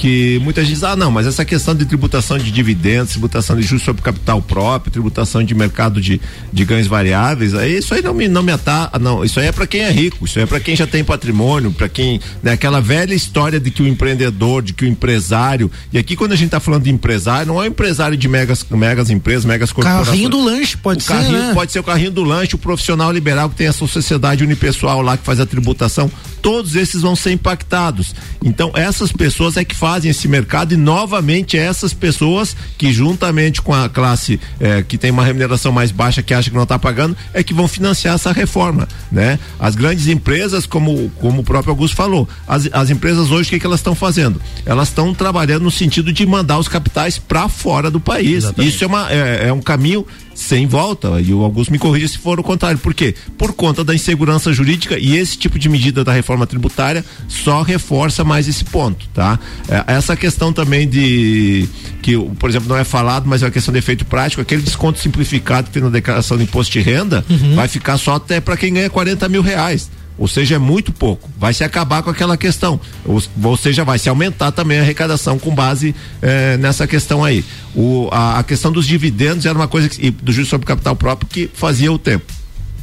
que muita gente diz, ah, não, mas essa questão de tributação de dividendos, tributação de juros sobre capital próprio, tributação de mercado de, de ganhos variáveis, aí isso aí não me, não me ataca, não, isso aí é para quem é rico, isso aí é para quem já tem patrimônio, para quem, né, aquela velha história de que o empreendedor, de que o empresário, e aqui quando a gente tá falando de empresário, não é o empresário de megas, megas empresas, megas corporações. Carrinho do lanche, pode o ser, carrinho, né? Pode ser o carrinho do lanche, o profissional liberal que tem a sua sociedade unipessoal lá que faz a tributação, todos esses vão ser impactados. Então, essas pessoas é que fazem esse mercado e novamente essas pessoas que juntamente com a classe eh, que tem uma remuneração mais baixa que acha que não está pagando é que vão financiar essa reforma, né? As grandes empresas, como como o próprio Augusto falou, as, as empresas hoje o que, que elas estão fazendo? Elas estão trabalhando no sentido de mandar os capitais para fora do país. Exatamente. Isso é uma é, é um caminho sem volta. E o Augusto me corrija se for o contrário. Por quê? Por conta da insegurança jurídica e esse tipo de medida da reforma tributária só reforça mais esse ponto, tá? É, essa questão também de que, por exemplo, não é falado, mas é uma questão de efeito prático, aquele desconto simplificado que tem na declaração de imposto de renda uhum. vai ficar só até para quem ganha 40 mil reais ou seja, é muito pouco. Vai se acabar com aquela questão, ou, ou seja, vai se aumentar também a arrecadação com base eh, nessa questão aí. O, a, a, questão dos dividendos era uma coisa que, e do juízo sobre capital próprio que fazia o tempo.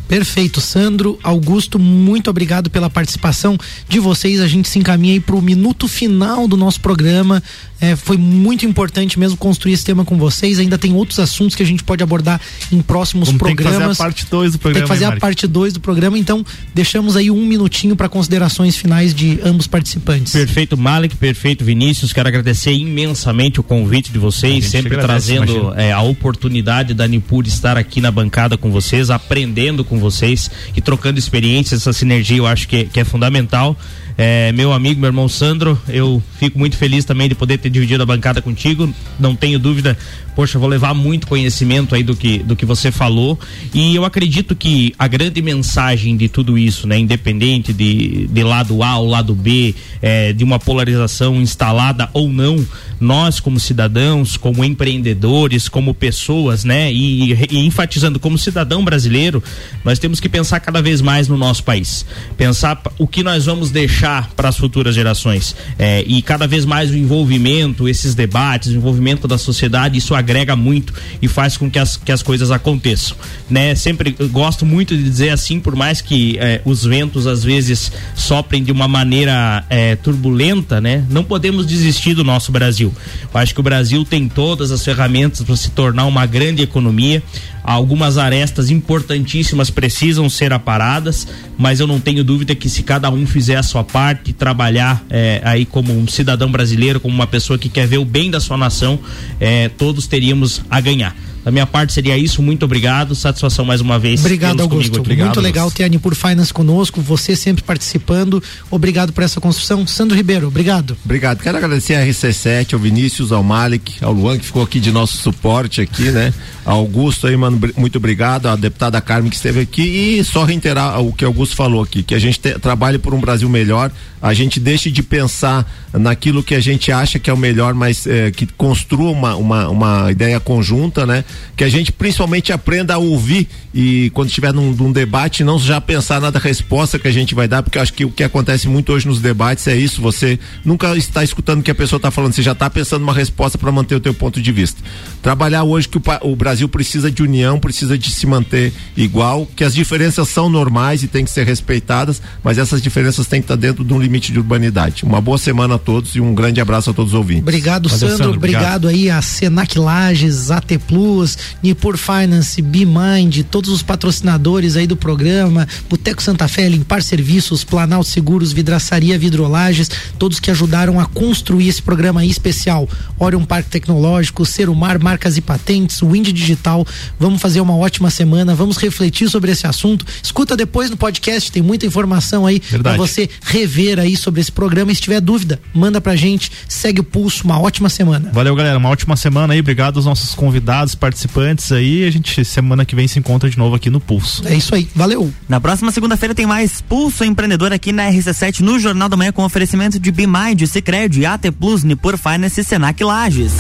Perfeito, Sandro, Augusto, muito obrigado pela participação de vocês. A gente se encaminha aí para o minuto final do nosso programa. É, foi muito importante mesmo construir esse tema com vocês. Ainda tem outros assuntos que a gente pode abordar em próximos Vamos programas. Tem que fazer a parte 2 do programa. Tem que fazer a parte 2 do programa. Então, deixamos aí um minutinho para considerações finais de ambos participantes. Perfeito, Malik, perfeito, Vinícius. Quero agradecer imensamente o convite de vocês, sempre agradece, trazendo é, a oportunidade da Nipur estar aqui na bancada com vocês, aprendendo com vocês e trocando experiências. Essa sinergia eu acho que, que é fundamental é, meu amigo, meu irmão Sandro, eu fico muito feliz também de poder ter dividido a bancada contigo. Não tenho dúvida, poxa, vou levar muito conhecimento aí do que, do que você falou. E eu acredito que a grande mensagem de tudo isso, né, independente de, de lado A ou lado B, é, de uma polarização instalada ou não, nós como cidadãos, como empreendedores, como pessoas, né, e, e enfatizando como cidadão brasileiro, nós temos que pensar cada vez mais no nosso país. Pensar o que nós vamos deixar para as futuras gerações. É, e cada vez mais o envolvimento, esses debates, o envolvimento da sociedade, isso agrega muito e faz com que as, que as coisas aconteçam. Né? Sempre gosto muito de dizer assim, por mais que é, os ventos às vezes soprem de uma maneira é, turbulenta, né? não podemos desistir do nosso Brasil. Eu acho que o Brasil tem todas as ferramentas para se tornar uma grande economia algumas arestas importantíssimas precisam ser aparadas, mas eu não tenho dúvida que se cada um fizer a sua parte, trabalhar é, aí como um cidadão brasileiro, como uma pessoa que quer ver o bem da sua nação, é, todos teríamos a ganhar. Da minha parte seria isso. Muito obrigado. Satisfação mais uma vez. Obrigado, Augusto. Obrigado, Muito legal ter a Nipur Finance conosco. Você sempre participando. Obrigado por essa construção. Sandro Ribeiro, obrigado. Obrigado. Quero agradecer a RC7, ao Vinícius, ao Malik, ao Luan, que ficou aqui de nosso suporte aqui, né? Ao Augusto aí, mano, muito obrigado. A deputada Carmen que esteve aqui. E só reiterar o que o Augusto falou aqui, que a gente te, trabalhe por um Brasil melhor. A gente deixe de pensar naquilo que a gente acha que é o melhor, mas é, que construa uma, uma, uma ideia conjunta, né? Que a gente principalmente aprenda a ouvir e quando estiver num, num debate não já pensar na resposta que a gente vai dar, porque eu acho que o que acontece muito hoje nos debates é isso, você nunca está escutando o que a pessoa está falando, você já está pensando uma resposta para manter o teu ponto de vista. Trabalhar hoje que o, o Brasil precisa de união, precisa de se manter igual, que as diferenças são normais e têm que ser respeitadas, mas essas diferenças têm que estar dentro de um limite de urbanidade. Uma boa semana a todos e um grande abraço a todos os ouvintes. Obrigado, Valeu, Sandro. Sandro. Obrigado. obrigado aí a Senac Lages, AT Plus, Nipur Finance, BeMind, todos os patrocinadores aí do programa, Boteco Santa Fé, Limpar Serviços, Planalto Seguros, Vidraçaria Vidrolages, todos que ajudaram a construir esse programa aí especial. Orion Parque Tecnológico, Serumar, Marcas e Patentes, Wind Digital. Vamos fazer uma ótima semana, vamos refletir sobre esse assunto. Escuta depois no podcast, tem muita informação aí para você rever aí sobre esse programa. E se tiver dúvida, manda pra gente, segue o pulso, uma ótima semana. Valeu, galera, uma ótima semana aí. Obrigado aos nossos convidados, participantes aí. A gente semana que vem se encontra de novo aqui no Pulso. É isso aí, valeu. Na próxima segunda-feira tem mais Pulso Empreendedor aqui na RC7 no Jornal da Manhã com oferecimento de Bimind, Cicred, AT Plus, Nipur Finance e Senac Lages.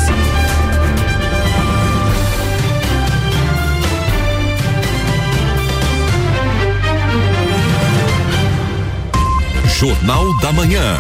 Jornal da Manhã.